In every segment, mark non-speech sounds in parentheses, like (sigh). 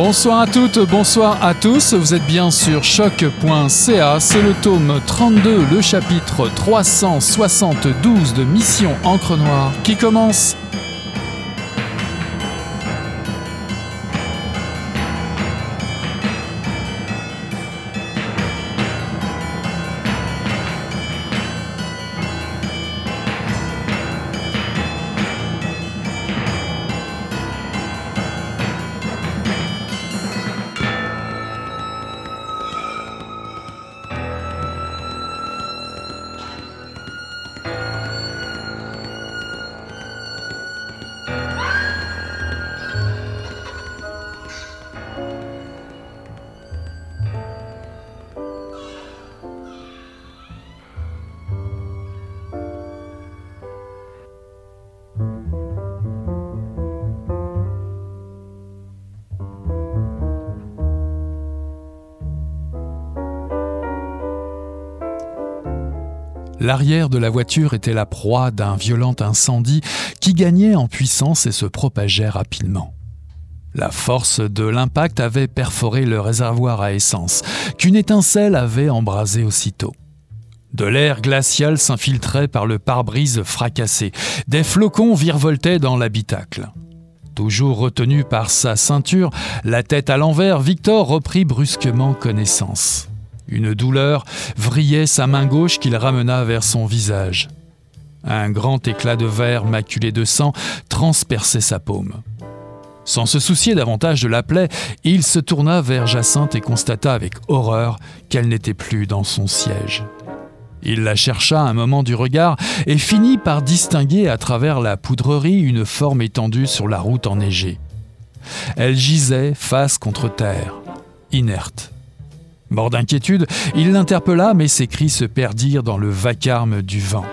Bonsoir à toutes, bonsoir à tous. Vous êtes bien sur choc.ca. C'est le tome 32, le chapitre 372 de Mission Encre Noire qui commence. L'arrière de la voiture était la proie d'un violent incendie qui gagnait en puissance et se propageait rapidement. La force de l'impact avait perforé le réservoir à essence, qu'une étincelle avait embrasé aussitôt. De l'air glacial s'infiltrait par le pare-brise fracassé. Des flocons virevoltaient dans l'habitacle. Toujours retenu par sa ceinture, la tête à l'envers, Victor reprit brusquement connaissance. Une douleur vrillait sa main gauche qu'il ramena vers son visage. Un grand éclat de verre maculé de sang transperçait sa paume. Sans se soucier davantage de la plaie, il se tourna vers Jacinthe et constata avec horreur qu'elle n'était plus dans son siège. Il la chercha un moment du regard et finit par distinguer à travers la poudrerie une forme étendue sur la route enneigée. Elle gisait face contre terre, inerte. Mort d'inquiétude, il l'interpella, mais ses cris se perdirent dans le vacarme du vent.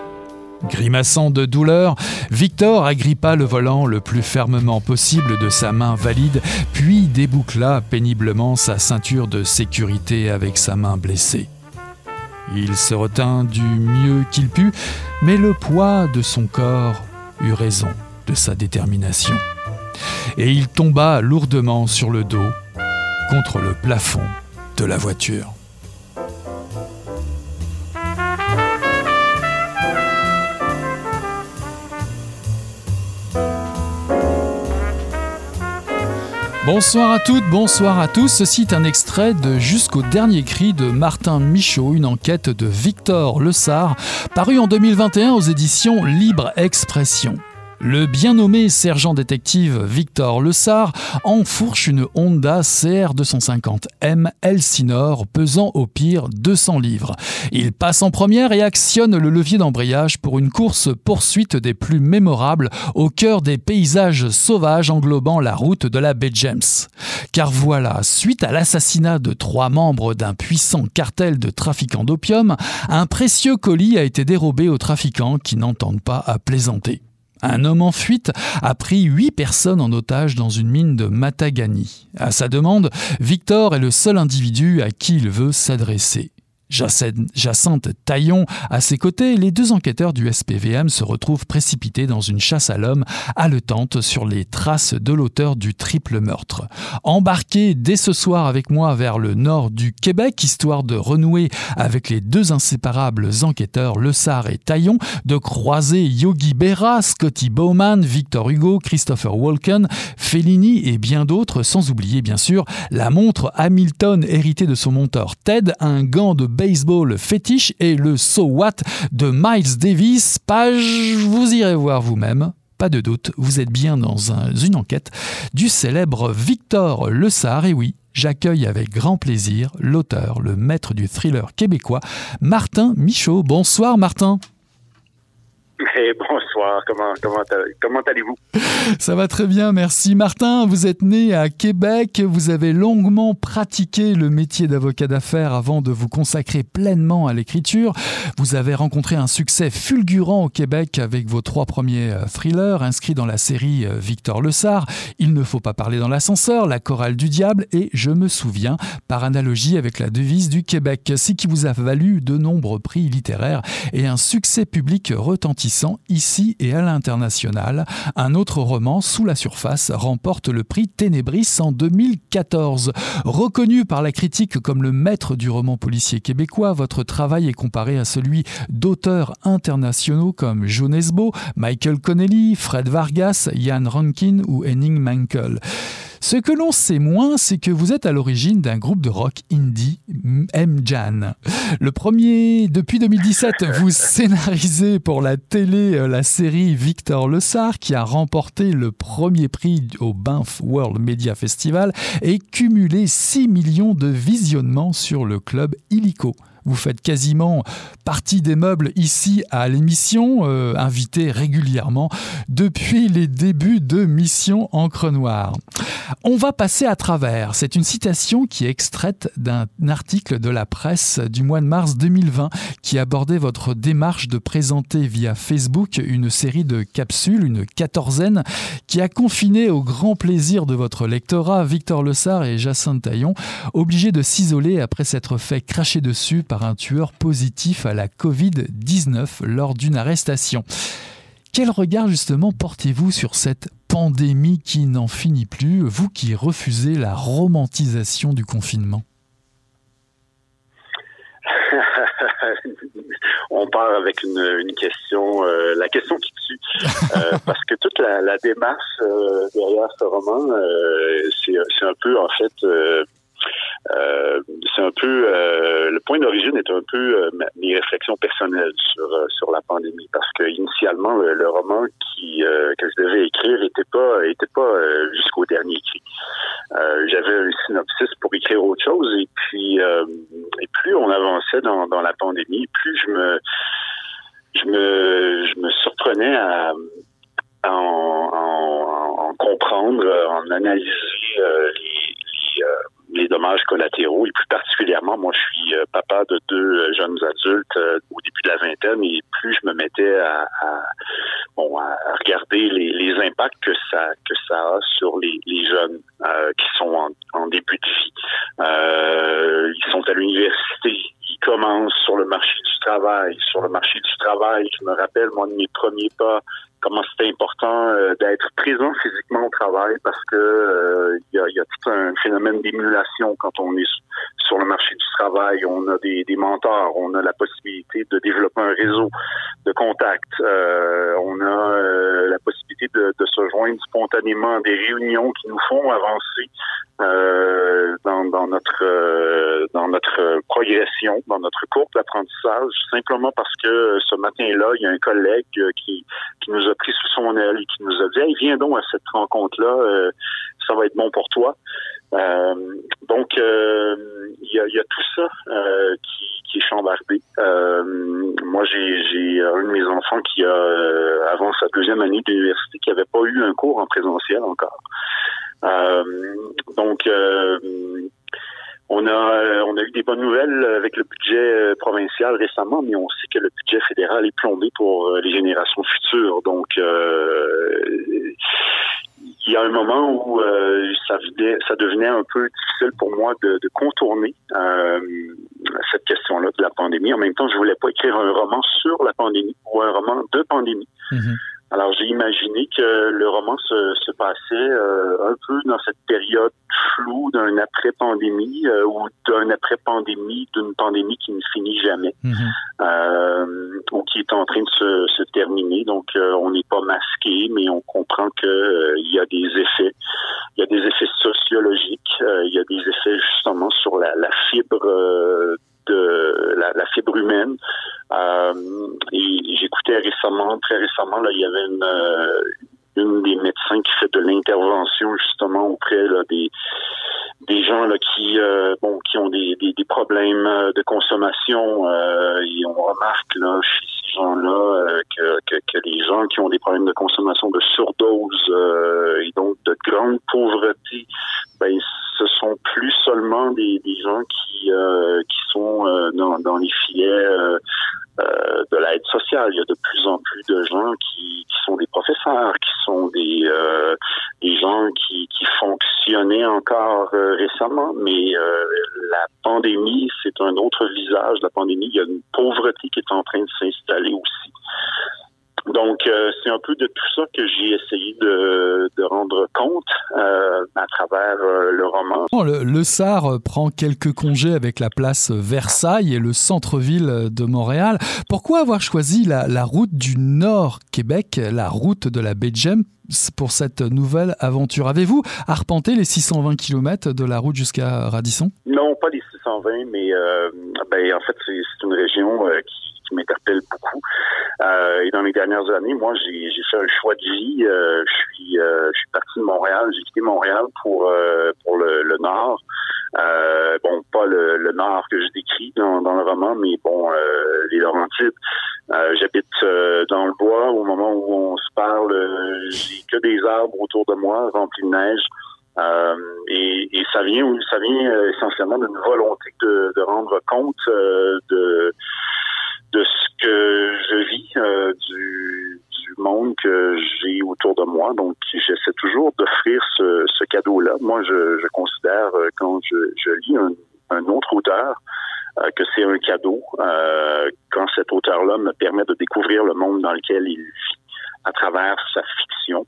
Grimaçant de douleur, Victor agrippa le volant le plus fermement possible de sa main valide, puis déboucla péniblement sa ceinture de sécurité avec sa main blessée. Il se retint du mieux qu'il put, mais le poids de son corps eut raison de sa détermination. Et il tomba lourdement sur le dos contre le plafond de la voiture. Bonsoir à toutes, bonsoir à tous. Ceci est un extrait de Jusqu'au dernier cri de Martin Michaud, une enquête de Victor Le Sard, paru en 2021 aux éditions Libre Expression. Le bien nommé sergent détective Victor Lessard enfourche une Honda CR250M Elsinore pesant au pire 200 livres. Il passe en première et actionne le levier d'embrayage pour une course-poursuite des plus mémorables au cœur des paysages sauvages englobant la route de la baie James. Car voilà, suite à l'assassinat de trois membres d'un puissant cartel de trafiquants d'opium, un précieux colis a été dérobé aux trafiquants qui n'entendent pas à plaisanter. Un homme en fuite a pris huit personnes en otage dans une mine de Matagani. À sa demande, Victor est le seul individu à qui il veut s'adresser. Jacinthe Taillon à ses côtés, les deux enquêteurs du SPVM se retrouvent précipités dans une chasse à l'homme haletante sur les traces de l'auteur du triple meurtre. Embarquez dès ce soir avec moi vers le nord du Québec, histoire de renouer avec les deux inséparables enquêteurs Le Sar et Taillon, de croiser Yogi Berra, Scotty Bowman, Victor Hugo, Christopher Walken, Fellini et bien d'autres, sans oublier bien sûr la montre Hamilton héritée de son monteur Ted, un gant de baseball fétiche et le So What de Miles Davis. Page, vous irez voir vous-même. Pas de doute, vous êtes bien dans une enquête du célèbre Victor Le Sar. Et oui, j'accueille avec grand plaisir l'auteur, le maître du thriller québécois, Martin Michaud. Bonsoir Martin. (laughs) Bonsoir, comment, comment, comment allez-vous? Ça va très bien, merci. Martin, vous êtes né à Québec, vous avez longuement pratiqué le métier d'avocat d'affaires avant de vous consacrer pleinement à l'écriture. Vous avez rencontré un succès fulgurant au Québec avec vos trois premiers euh, thrillers inscrits dans la série euh, Victor Le Sar, Il ne faut pas parler dans l'ascenseur, La chorale du diable et Je me souviens, par analogie avec la devise du Québec, ce qui vous a valu de nombreux prix littéraires et un succès public retentissant ici et à l'international. Un autre roman, Sous la surface, remporte le prix Ténébris en 2014. Reconnu par la critique comme le maître du roman policier québécois, votre travail est comparé à celui d'auteurs internationaux comme Joe Nesbo, Michael Connelly, Fred Vargas, Ian Rankin ou Henning Mankell. Ce que l'on sait moins, c'est que vous êtes à l'origine d'un groupe de rock indie, M-Jan. Le premier, depuis 2017, (laughs) vous scénarisez pour la télé euh, la série Victor Le Sar, qui a remporté le premier prix au Banff World Media Festival et cumulé 6 millions de visionnements sur le club Illico. Vous faites quasiment partie des meubles ici à l'émission, euh, invité régulièrement depuis les débuts de Mission Encre Noire. On va passer à travers. C'est une citation qui est extraite d'un article de la presse du mois de mars 2020 qui abordait votre démarche de présenter via Facebook une série de capsules, une quatorzaine, qui a confiné au grand plaisir de votre lectorat Victor Lessard et Jacinthe Taillon, obligés de s'isoler après s'être fait cracher dessus par un tueur positif à la Covid-19 lors d'une arrestation. Quel regard justement portez-vous sur cette pandémie qui n'en finit plus, vous qui refusez la romantisation du confinement? (laughs) On part avec une, question, euh, la question qui tue, euh, (laughs) parce que toute la, démarche euh, derrière ce roman, c'est un peu en fait euh, c'est un peu euh, le point d'origine est un peu euh, mes réflexions personnelles sur sur la pandémie parce que initialement le, roman que je devais écrire était pas était pas jusqu'au dernier cri. J'avais un synopsis pour écrire autre chose et puis et plus on avançait dans, dans la pandémie, plus je me je me je me surprenais à en, en, en comprendre, en analyser les les dommages collatéraux et plus particulièrement, moi, je suis euh, papa de deux euh, jeunes adultes euh, au début de la vingtaine et plus je me mettais à, bon, à regarder les, impacts que ça que ça a sur les, jeunes qui sont en, début de vie. Ils sont à l'université, ils commencent sur le marché du travail. Sur le marché du travail, je me rappelle, moi, de mes premiers pas comment c'est important euh, d'être présent physiquement au travail parce que euh, il y, a, y, a, tout un phénomène d'émulation quand on est sur le marché du travail. On a des, des mentors, on a la possibilité de développer un réseau de contacts, euh, on a la possibilité de, se joindre spontanément à des réunions qui nous font avancer dans, dans, notre dans notre progression, dans notre courbe d'apprentissage, simplement parce que ce matin-là, il y a un collègue qui, qui nous a pris sous son aile et qui nous a dit hey, viens donc à cette rencontre-là, euh, ça va être bon pour toi. Euh, donc euh, il y, a, y, a, tout ça qui, chambardé. moi, j'ai un de mes enfants qui a avant sa deuxième année d'université qui n'avait pas eu un cours en présentiel encore. donc on a, euh, on a eu des bonnes nouvelles avec le budget euh, provincial récemment, mais on sait que le budget fédéral est plombé pour euh, les générations futures. Donc, il y a un moment où ça, ça devenait un peu difficile pour moi de, contourner cette question-là de la pandémie. En même temps, je voulais pas écrire un roman sur la pandémie ou un roman de pandémie. Mm-hmm. Alors j'ai imaginé que le roman se, se passait euh, un peu dans cette période floue d'un après-pandémie euh, ou d'un après-pandémie, d'une pandémie qui ne finit jamais mhm. euh, ou qui est en train de se, se terminer. Donc on n'est pas masqué, mais on comprend que il y a des effets, il y a des effets sociologiques, il y a des effets justement sur la, la fibre de la, la fibre humaine. Euh, et j'écoutais récemment, très récemment, là, il y avait une, euh, des médecins qui fait de l'intervention justement auprès des des gens là qui euh, bon qui ont des, des, problèmes de consommation et on remarque là gens-là euh, que, que, que, les gens qui ont des problèmes de consommation de surdose et donc de grande pauvreté ben ce sont plus seulement des, des gens qui qui sont dans, dans les filets euh, de l'aide sociale. Il y a de plus en plus de gens qui, qui sont des professeurs, qui sont des, euh, des gens qui, qui fonctionnaient encore euh, récemment, mais la pandémie, c'est un autre visage. La pandémie, il y a une pauvreté qui est en train de s'installer aussi. Donc, euh, c'est un peu de tout ça que j'ai essayé de, de, rendre compte euh, à travers euh, le roman. Le, le SAR prend quelques congés avec la place Versailles et le centre-ville de Montréal. Pourquoi avoir choisi la, la route du Nord Québec, la route de la baie de pour cette nouvelle aventure? Avez-vous arpenté les 620 km de la route jusqu'à Radisson? Non, pas les 620, mais euh, ben, en fait, c'est une région euh, qui qui m'interpelle beaucoup. Euh, et dans les dernières années, moi, j'ai fait un choix de vie. Euh, je suis euh, je suis parti de Montréal. J'ai quitté Montréal pour pour le, Nord. Bon, pas le, Nord que je décris dans, dans le roman, mais bon, les Laurentides. J'habite dans le bois au moment où on se parle. j'ai que des arbres autour de moi remplis de neige. Et, ça vient, ça vient essentiellement d'une volonté de, de, rendre compte de de ce que je vis, euh, du, du, monde que j'ai autour de moi. Donc, j'essaie toujours d'offrir ce, cadeau-là. Moi, je, considère, euh, quand je, lis un, autre auteur, euh, que c'est un cadeau. Quand cet auteur-là me permet de découvrir le monde dans lequel il vit à travers sa fiction.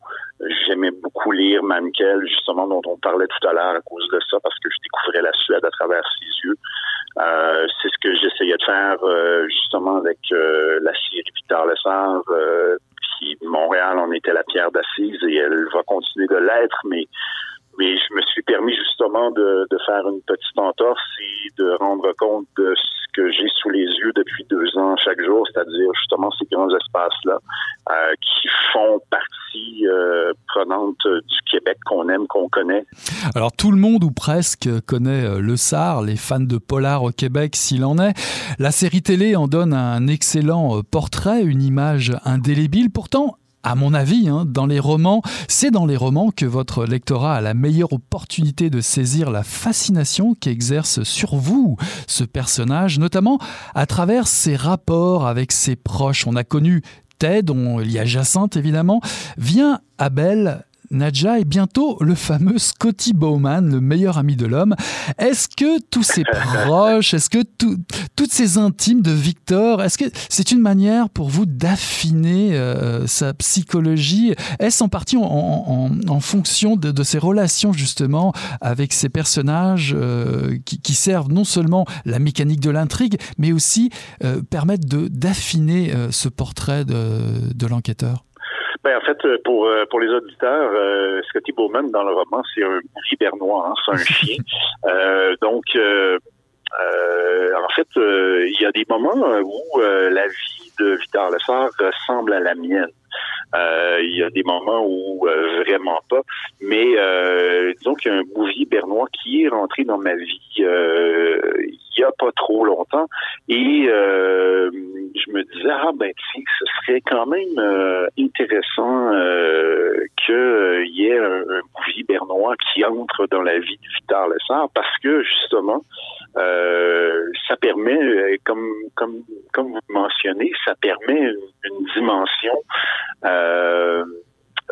J'aimais beaucoup lire Mankel, justement, dont on parlait tout à l'heure à cause de ça, parce que je découvrais la Suède à travers ses yeux. Euh, c'est ce que j'essayais de faire euh, justement avec euh, la série Victor Lessard, qui Montréal en était la pierre d'assise et elle va continuer de l'être, mais mais je me suis permis justement de, de, faire une petite entorse et de rendre compte de que j'ai sous les yeux depuis deux ans chaque jour, c'est-à-dire justement ces grands espaces-là euh, qui font partie euh, prenante du Québec qu'on aime, qu'on connaît. Alors tout le monde ou presque connaît euh, le SAR, les fans de polar au Québec s'il en est. La série télé en donne un excellent portrait, une image indélébile. Pourtant, à mon avis, hein, dans les romans, c'est dans les romans que votre lectorat a la meilleure opportunité de saisir la fascination qu'exerce sur vous ce personnage, notamment à travers ses rapports avec ses proches. On a connu Ted, dont il y a Jacinthe évidemment, vient Abel Nadja est bientôt le fameux Scotty Bowman, le meilleur ami de l'homme. Est-ce que tous ses (laughs) proches, est-ce que tout, toutes ces intimes de Victor, est-ce que c'est une manière pour vous d'affiner euh, sa psychologie? Est-ce en partie en, en, en fonction de, de, ses relations justement avec ces personnages euh, qui, qui, servent non seulement la mécanique de l'intrigue, mais aussi euh, permettent d'affiner euh, ce portrait de, de l'enquêteur? Ben, en fait, pour, euh, pour les auditeurs, euh, Scotty Bowman, dans le roman, c'est un hibernois, hein, c'est un (laughs) chien. Euh, donc, euh, euh, en fait, il y a des moments où la vie de Victor Lessard ressemble à la mienne. Euh, il y a des moments où euh, vraiment pas. Mais euh, disons qu'il y a un bouvier bernois qui est rentré dans ma vie il y a pas trop longtemps. Et je me disais, ah ben tiens, ce serait quand même intéressant qu'il y ait un, bouvier bernois qui entre dans la vie de Victor Lessard parce que justement, euh, ça permet, comme, comme, comme vous mentionnez, ça permet une, dimension euh,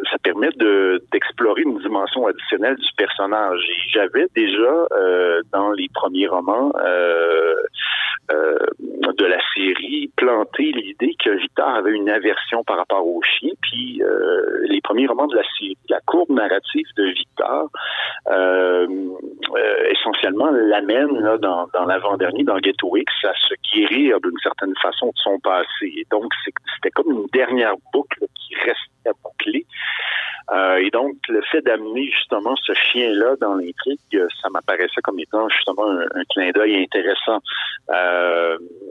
ça permet de d'explorer une dimension additionnelle du personnage. J'avais déjà euh, dans les premiers romans euh, de la série planté l'idée que Victor avait une aversion par rapport aux chiens. Puis euh, les premiers romans de la série, la courbe narrative de Victor, euh, euh, essentiellement l'amène là dans, dans l'avant-dernier, dans Ghetto X, à se guérir d'une certaine façon de son passé. Et donc c'était comme une dernière boucle qui restait à boucler. Euh, et donc, le fait d'amener justement ce chien-là dans l'intrigue, ça m'apparaissait comme étant justement un, un clin d'œil intéressant. Euh,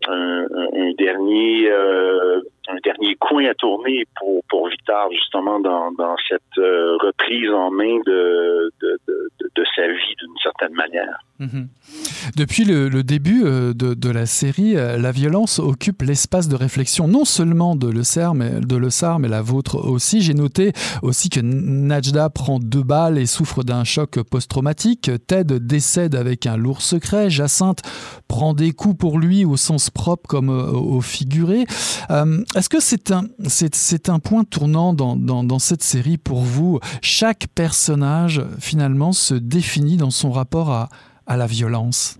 un, un, dernier euh, un dernier coin à tourner pour, pour Victor, justement, dans, dans cette euh, reprise en main de, de, de, sa vie d'une certaine manière. Mmh. Depuis le, début euh, de, de la série, euh, la violence occupe l'espace de réflexion non seulement de Le Serre, mais de Le mais la vôtre aussi. J'ai noté aussi que Najda prend deux balles et souffre d'un choc post-traumatique. Ted décède avec un lourd secret. Jacinthe prend des coups pour lui au sens propre comme au figuré. Est-ce que c'est un, c'est un point tournant dans, dans, cette série pour vous? Chaque personnage finalement se définit dans son rapport à, à la violence?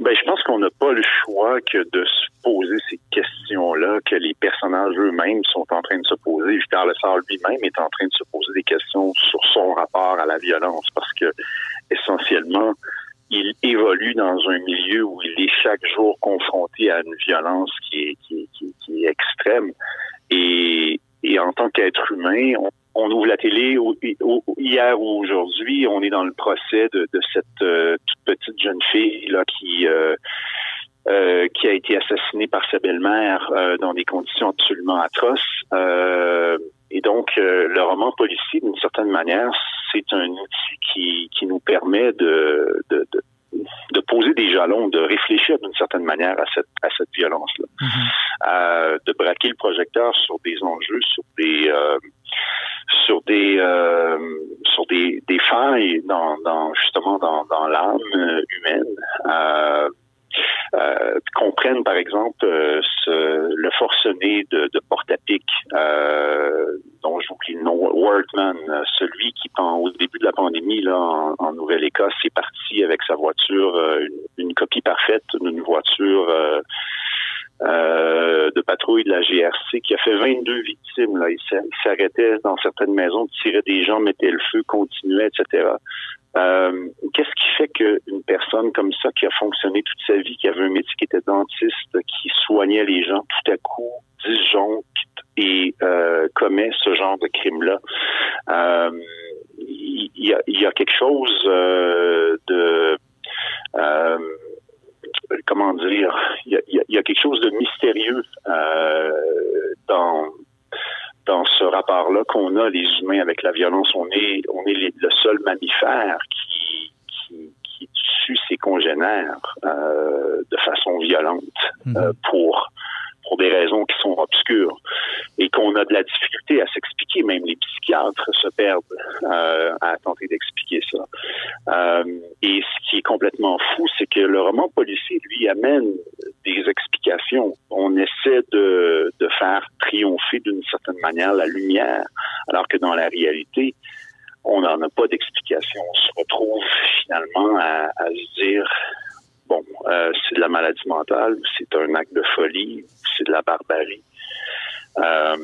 Ben, Je pense qu'on n'a pas le choix que de se poser ces questions questions-là que les personnages eux-mêmes sont en train de se poser. Victor Lessard lui-même est en train de se poser des questions sur son rapport à la violence parce que essentiellement, il évolue dans un milieu où il est chaque jour confronté à une violence qui est, qui est extrême. Et, en tant qu'être humain, on, ouvre la télé hier ou aujourd'hui, on est dans le procès de, cette euh, toute petite jeune fille là qui euh, euh, qui a été assassinée par sa belle-mère dans des conditions absolument atroces. Et donc, le roman policier, d'une certaine manière, c'est un outil qui, nous permet de de poser des jalons, de réfléchir d'une certaine manière à cette, à cette violence-là, mm-hmm. de braquer le projecteur sur des enjeux, sur des euh, sur des euh, sur des, des failles dans, dans justement dans, dans l'âme humaine. Euh, euh, par exemple euh, ce, le forcené de, de Portapic, euh, dont j'oublie le nom, Wordman, celui qui au début de la pandémie là en, en Nouvelle-Écosse est parti avec sa voiture, euh, une, une, copie parfaite d'une voiture euh, de patrouille de la GRC qui a fait 22 victimes. Là. Il s'arrêtait dans certaines maisons, tirait des gens, mettait le feu, continuait, etc. Euh, Qu'est-ce qui fait qu'une personne comme ça, qui a fonctionné toute sa vie, qui avait un métier qui était dentiste, qui soignait les gens, tout à coup disjoncte et euh, commet ce genre de crime-là, euh, il y, a, y, a, quelque chose euh, de comment dire, il y a, y a, quelque chose de mystérieux euh, dans dans ce rapport-là qu'on a les humains avec la violence. On est on est le seul mammifère qui qui, qui tue ses congénères euh, de façon violente mmh. euh, pour pour des raisons qui sont obscures qu'on a de la difficulté à s'expliquer. Même les psychiatres se perdent euh, à tenter d'expliquer ça. Euh, et ce qui est complètement fou, c'est que le roman policier, lui, amène des explications. On essaie de, faire triompher d'une certaine manière la lumière, alors que dans la réalité, on n'en a pas d'explication. On se retrouve finalement à, à se dire bon, euh, c'est de la maladie mentale, c'est un acte de folie, c'est de la barbarie. Euh,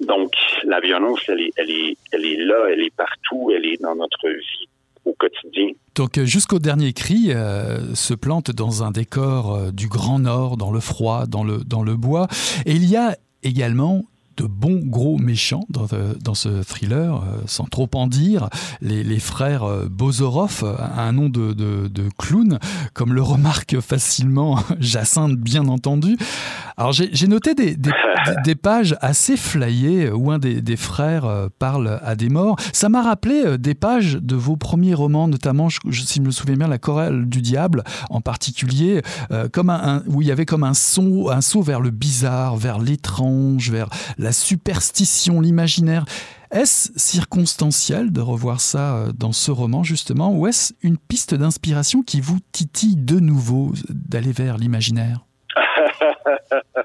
donc, la violence, elle est, elle, est, elle est là, elle est partout, elle est dans notre vie au quotidien. Donc jusqu'au dernier cri euh, se plante dans un décor euh, du Grand Nord, dans le froid, dans le, dans le bois. Et il y a également de bons gros méchants dans, euh, dans ce thriller, euh, sans trop en dire. Les, les frères euh, Bozorov, un nom de, de, clown, comme le remarque facilement (laughs) Jacinthe, bien entendu. Alors j'ai noté des, des, pages assez flyées où un des, des frères parle à des morts. Ça m'a rappelé des pages de vos premiers romans, notamment, si je me souviens bien, La chorale du diable en particulier, comme un, où il y avait comme un son, un saut vers le bizarre, vers l'étrange, vers la superstition, l'imaginaire. Est-ce circonstanciel de revoir ça euh, dans ce roman justement ou est-ce une piste d'inspiration qui vous titille de nouveau d'aller vers l'imaginaire? (laughs)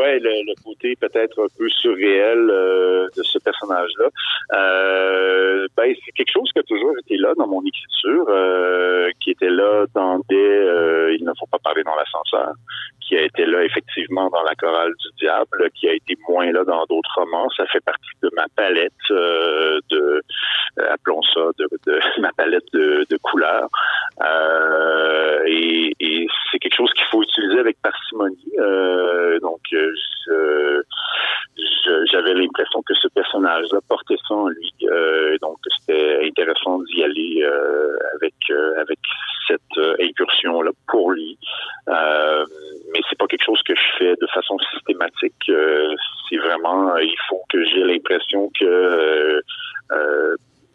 Ouais, le, côté peut-être un peu surréel euh, de ce personnage-là. Euh, ben, c'est quelque chose qui a toujours été là dans mon écriture, euh, qui était là dans des euh, Il ne faut pas parler dans l'ascenseur, qui a été là effectivement dans la chorale du diable, qui a été moins là dans d'autres romans. Ça fait partie de ma palette euh, de, euh, appelons ça, de, de (laughs) ma palette de, de couleurs. Euh, et, et c'est quelque chose qu'il faut utiliser avec parcimonie. Euh, donc, je, j'avais l'impression que ce personnage-là portait ça en lui. Euh, donc, c'était intéressant d'y aller euh, avec euh, avec cette euh, incursion-là pour lui. Euh, mais c'est pas quelque chose que je fais de façon systématique. Euh, c'est vraiment, il faut que j'ai l'impression que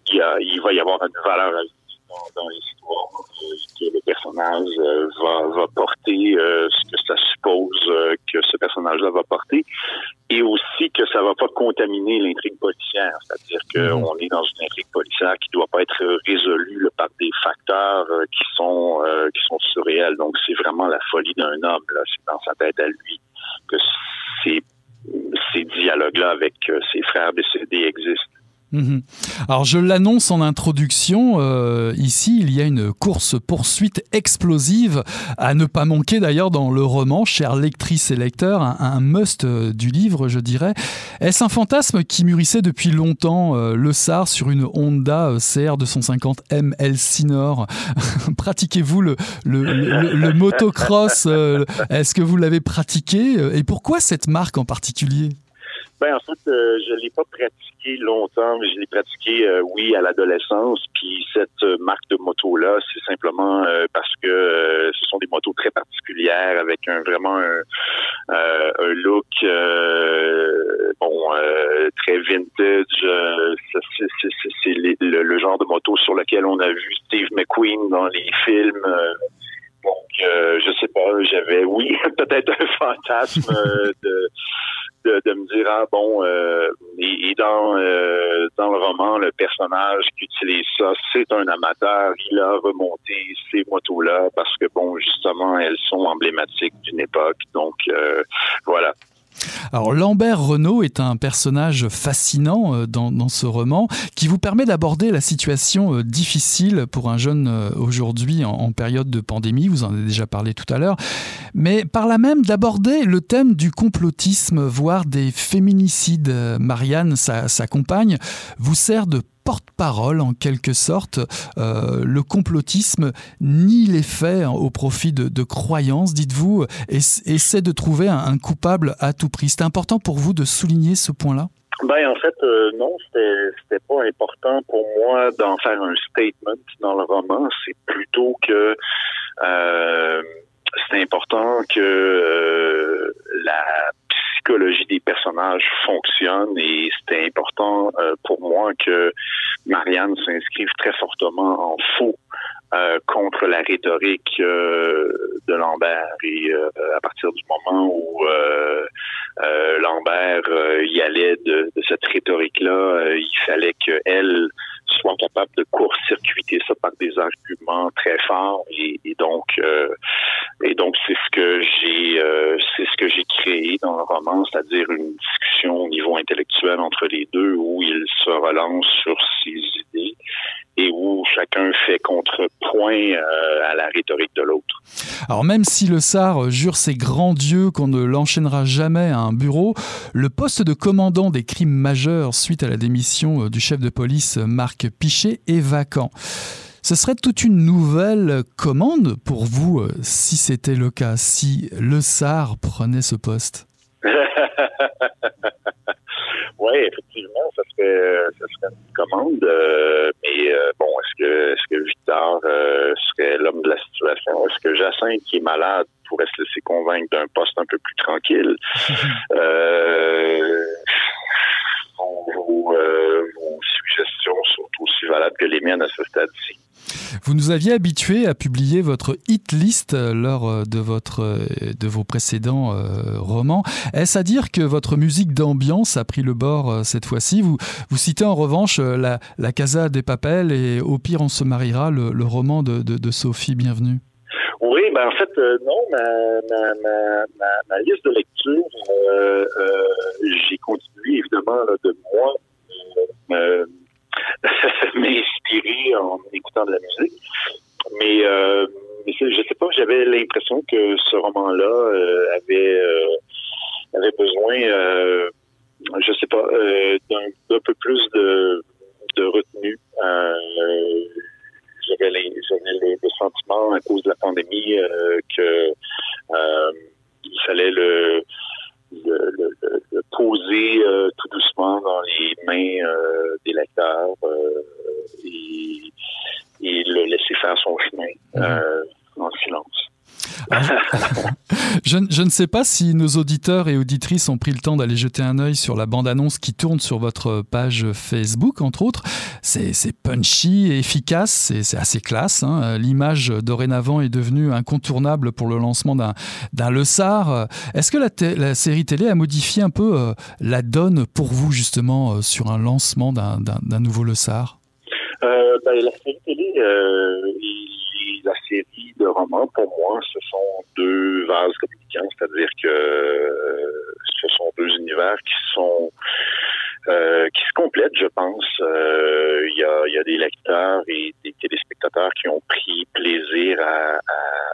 il, y a, il va y avoir une valeur dans, dans l'histoire que le personnage va, va porter ce que ça suppose que ce personnage-là va porter et aussi que ça va pas contaminer l'intrigue policière, c'est-à-dire qu'on mmh. est dans une intrigue policière qui doit pas être résolue là, par des facteurs euh, qui sont euh, qui sont surréels. Donc c'est vraiment la folie d'un homme là, c'est dans sa tête à lui que ces ces dialogues-là avec euh, ses frères décédés existent. Mhm. Alors je l'annonce en introduction, euh, ici il y a une course-poursuite explosive à ne pas manquer d'ailleurs dans le roman, chère lectrice et lecteur, un, must euh, du livre je dirais. Est-ce un fantasme qui mûrissait depuis longtemps euh, le SAR sur une Honda CR 250 ML Nord Pratiquez-vous le, motocross Est-ce que vous l'avez pratiqué? Et pourquoi cette marque en particulier? Ben en fait, euh, je l'ai pas pratiqué longtemps, mais je l'ai pratiqué, euh, oui, à l'adolescence. Puis cette euh, marque de moto là, c'est simplement parce que ce sont des motos très particulières avec un vraiment un, un look bon très vintage. c'est le, genre de moto sur lequel on a vu Steve McQueen dans les films. donc, je sais pas, j'avais, oui, (laughs) peut-être un fantasme de de, me dire ah bon euh, et, dans euh, dans le roman le personnage qui utilise ça c'est un amateur il a remonté ces motos là parce que bon justement elles sont emblématiques d'une époque. Donc euh, voilà alors Lambert Renault est un personnage fascinant euh, dans, ce roman qui vous permet d'aborder la situation euh, difficile pour un jeune euh, aujourd'hui en, période de pandémie, vous en avez déjà parlé tout à l'heure, mais par là même d'aborder le thème du complotisme, voire des féminicides. Marianne, sa compagne, vous sert de porte-parole en quelque sorte. Euh, le complotisme nie les faits au profit de, croyances, dites-vous, et essaie de trouver un, coupable à tout prix. C'est important pour vous de souligner ce point-là? Ben en fait euh, non, c'était pas important pour moi d'en faire un statement dans le roman. C'est plutôt que euh, c'est important que la psychologie des personnages fonctionne et c'était important euh, pour moi que Marianne s'inscrive très fortement en faux euh, contre la rhétorique euh, de Lambert et à partir du moment où Lambert y allait de, de cette rhétorique-là, il fallait qu'elle soit capable de court-circuiter ça par des arguments très forts et, donc et donc c'est ce que j'ai c'est ce que j'ai créé dans le roman c'est-à-dire une discussion au niveau intellectuel entre les deux où ils se relancent sur ses idées et où chacun fait contrepoint euh, à la rhétorique de l'autre. Alors même si le SAR jure ses grands dieux qu'on ne l'enchaînera jamais à un bureau, le poste de commandant des crimes majeurs suite à la démission euh, du chef de police Marc Pichet est vacant. Ce serait toute une nouvelle commande pour vous euh, si c'était le cas, si le SAR prenait ce poste (laughs) oui, effectivement, ça serait, ça serait une commande. Euh, mais euh, bon, est-ce que, est-ce que Victor euh, serait l'homme de la situation? Est-ce que Jacinthe, qui est malade, pourrait se laisser convaincre d'un poste un peu plus tranquille? (laughs) vos, vos suggestions sont aussi valables que les miennes à ce stade-ci. Vous nous aviez habitué à publier votre hit list euh, lors euh, de, votre, euh, de vos précédents romans. Est-ce à dire que votre musique d'ambiance a pris le bord cette fois-ci? Vous, vous citez en revanche la, Casa des Papels et Au pire on se mariera, le, roman de, Sophie Bienvenue. Oui, ben en fait, non, ma, ma, ma, liste de lecture, j'ai continué évidemment de moi (laughs) m'inspirer en écoutant de la musique. Mais, euh, je sais pas, j'avais l'impression que ce roman-là euh, avait euh, avait besoin, euh, je sais pas, d'un peu plus de, de retenue. j'avais les, les, sentiments à cause de la pandémie que il fallait le le, poser euh, tout doucement dans les mains euh, des lecteurs euh, et, et, le laisser faire son chemin mhm. en silence. (laughs) je, ne sais pas si nos auditeurs et auditrices ont pris le temps d'aller jeter un œil sur la bande-annonce qui tourne sur votre page Facebook, entre autres. C'est punchy et efficace, c'est assez classe. Hein. L'image dorénavant est devenue incontournable pour le lancement d'un Le Sar. Est-ce que la, série télé a modifié un peu euh, la donne pour vous, justement, euh, sur un lancement d'un nouveau Le Sar euh, ben, La série télé, de romans, pour moi, ce sont deux vases communicants, c'est-à-dire que euh, ce sont deux univers qui sont euh, qui se complètent, je pense. Euh, il y, a, des lecteurs et des téléspectateurs qui ont pris plaisir à, à,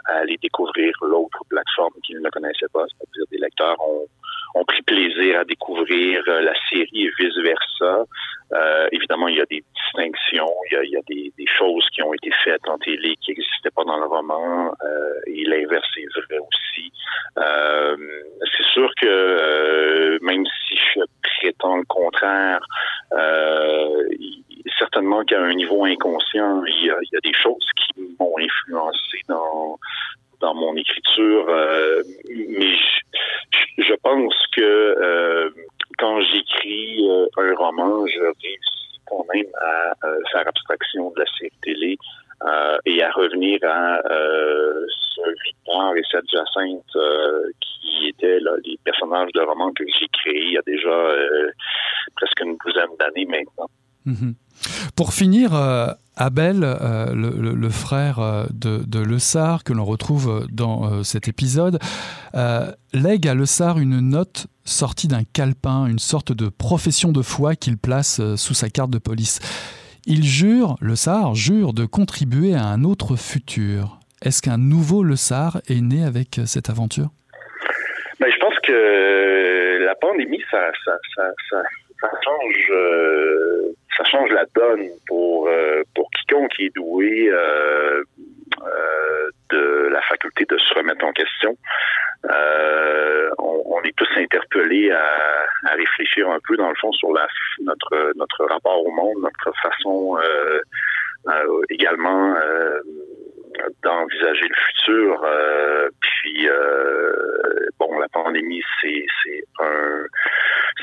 à aller découvrir l'autre plateforme qu'ils ne connaissaient pas. C'est-à-dire des lecteurs ont, ont pris plaisir à découvrir euh, la série et vice-versa. Euh, évidemment, il y a des distinctions, il y a, des, choses qui ont été faites en télé qui n'existaient pas dans le roman, euh, et l'inverse est vrai aussi. Euh, c'est sûr que euh, même si je prétends le contraire, euh, certainement qu'à un niveau inconscient, il y a des choses qui m'ont influencé dans dans mon écriture, euh, mais je, pense que euh, quand j'écris euh, un roman, je réussis quand même à faire abstraction de la série télé et à revenir à ce Victor et cette Jacinthe qui étaient là, les personnages de roman que j'ai créés il y a déjà presque une douzaine d'années maintenant. -hmm. Pour finir, Abel, euh, le, frère euh, de, Le Sar, que l'on retrouve dans euh, cet épisode, lègue à Le Sar une note sortie d'un calepin, une sorte de profession de foi qu'il place sous sa carte de police. Il jure, Le Sar jure de contribuer à un autre futur. Est-ce qu'un nouveau Le Sar est né avec cette aventure? Ben, Je pense que la pandémie, ça change... Ça change la donne pour euh, pour quiconque qui est doué euh, euh, de la faculté de se remettre en question. Euh, on, on est tous interpellés à, à réfléchir un peu dans le fond sur la notre notre rapport au monde, notre façon euh, également d'envisager le futur. Euh, puis euh, bon, la pandémie, c'est c'est un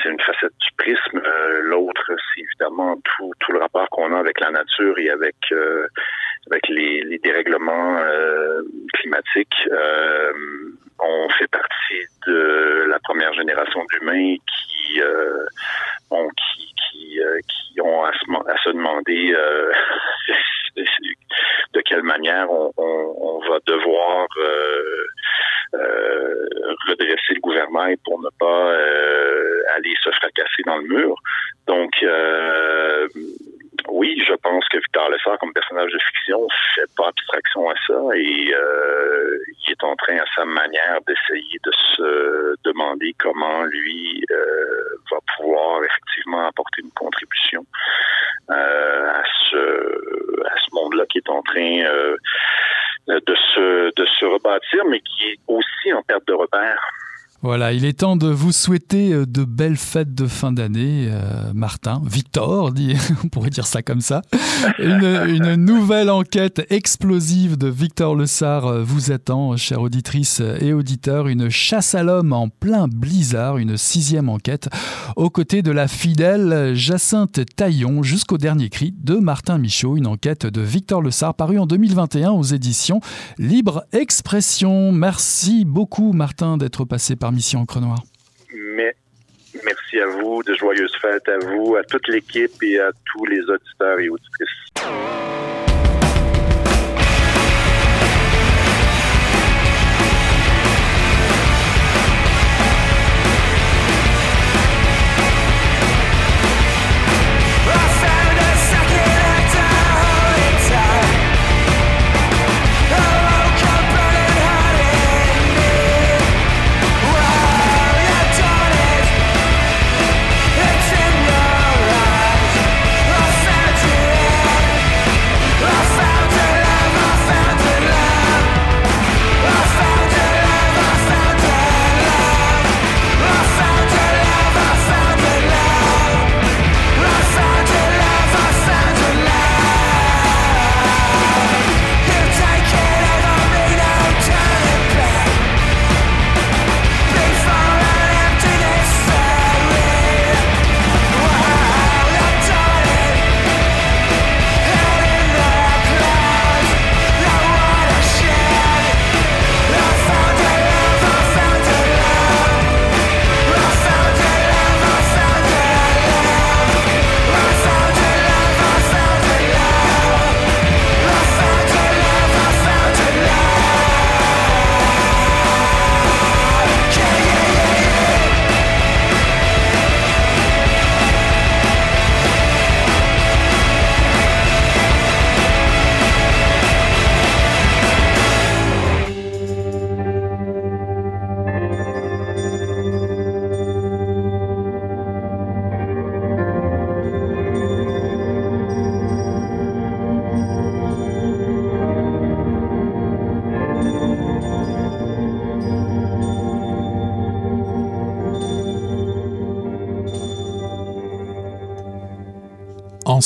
c'est une facette du prisme. Euh, L'autre, c'est évidemment tout, tout le rapport qu'on a avec la nature et avec euh, avec les, les dérèglements euh, climatiques. Euh, on fait partie de la première génération d'humains qui ont qui qui, qui ont à se, à se demander (laughs) de quelle manière on, va devoir euh, euh, redresser le gouvernement pour ne pas euh, aller se fracasser dans le mur. Donc, oui, je pense que Victor Lessard, comme personnage de fiction, fait pas abstraction à ça et euh, il est en train, à sa manière, d'essayer de se demander comment lui euh, va pouvoir effectivement apporter une contribution euh, à ce à ce monde-là qui est en train euh, de se de se rebâtir, mais qui est aussi en perte de repère. Voilà, il est temps de vous souhaiter euh, de belles fêtes de fin d'année, euh, Martin, Victor, dit, (laughs) on pourrait dire ça comme ça. Une, nouvelle enquête explosive de Victor Lessard euh, vous attend, chère auditrice et auditeur, une chasse à l'homme en plein blizzard, une sixième enquête, aux côtés de la fidèle Jacinthe Taillon jusqu'au dernier cri de Martin Michaud, une enquête de Victor Lessard parue en 2021 aux éditions Libre Expression. Merci beaucoup, Martin, d'être passé par Mission Encre Noire. Mais merci à vous, de joyeuses fêtes à vous, à toute l'équipe et à tous les auditeurs et auditrices.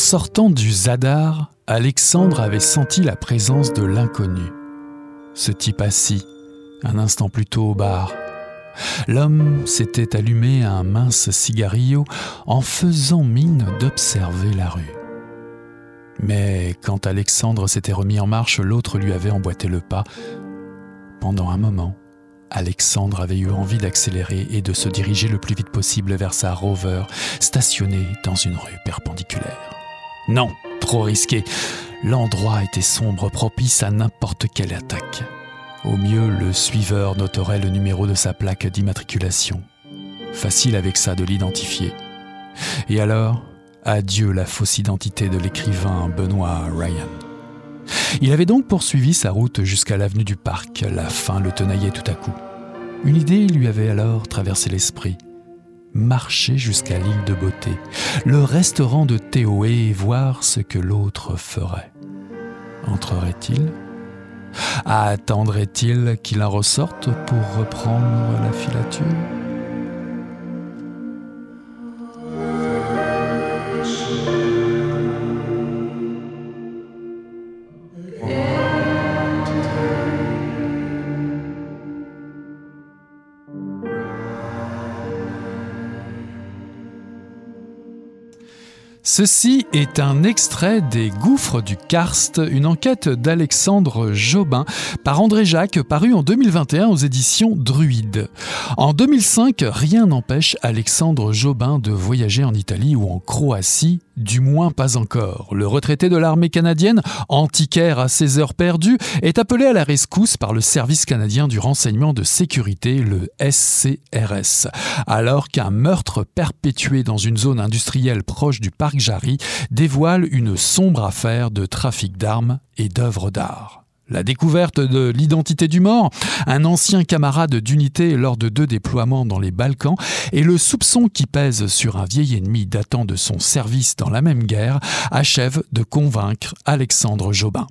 Sortant du Zadar, Alexandre avait senti la présence de l'inconnu. Ce type assis, un instant plus tôt au bar. L'homme s'était allumé un mince cigarillo en faisant mine d'observer la rue. Mais quand Alexandre s'était remis en marche, l'autre lui avait emboîté le pas. Pendant un moment, Alexandre avait eu envie d'accélérer et de se diriger le plus vite possible vers sa rover, stationnée dans une rue perpendiculaire. Non, trop risqué. L'endroit était sombre, propice à n'importe quelle attaque. Au mieux, le suiveur noterait le numéro de sa plaque d'immatriculation. Facile avec ça de l'identifier. Et alors, adieu la fausse identité de l'écrivain Benoît Ryan. Il avait donc poursuivi sa route jusqu'à l'avenue du Parc. La faim le tenaillait tout à coup. Une idée lui avait alors traversé l'esprit. Marcher jusqu'à l'île de Beauté, le restaurant de Théoé et voir ce que l'autre ferait. Entrerait-il? Attendrait-il qu'il en ressorte pour reprendre la filature? Ceci est un extrait des Gouffres du Karst, une enquête d'Alexandre Jobin par André Jacques, paru en 2021 aux éditions Druide. En 2005, rien n'empêche Alexandre Jobin de voyager en Italie ou en Croatie du moins pas encore. Le retraité de l'armée canadienne, antiquaire à ses heures perdues, est appelé à la rescousse par le Service canadien du renseignement de sécurité, le SCRS, alors qu'un meurtre perpétué dans une zone industrielle proche du parc Jarry dévoile une sombre affaire de trafic d'armes et d'œuvres d'art. La découverte de l'identité du mort, un ancien camarade d'unité lors de deux déploiements dans les Balkans, et le soupçon qui pèse sur un vieil ennemi datant de son service dans la même guerre, achèvent de convaincre Alexandre Jobin.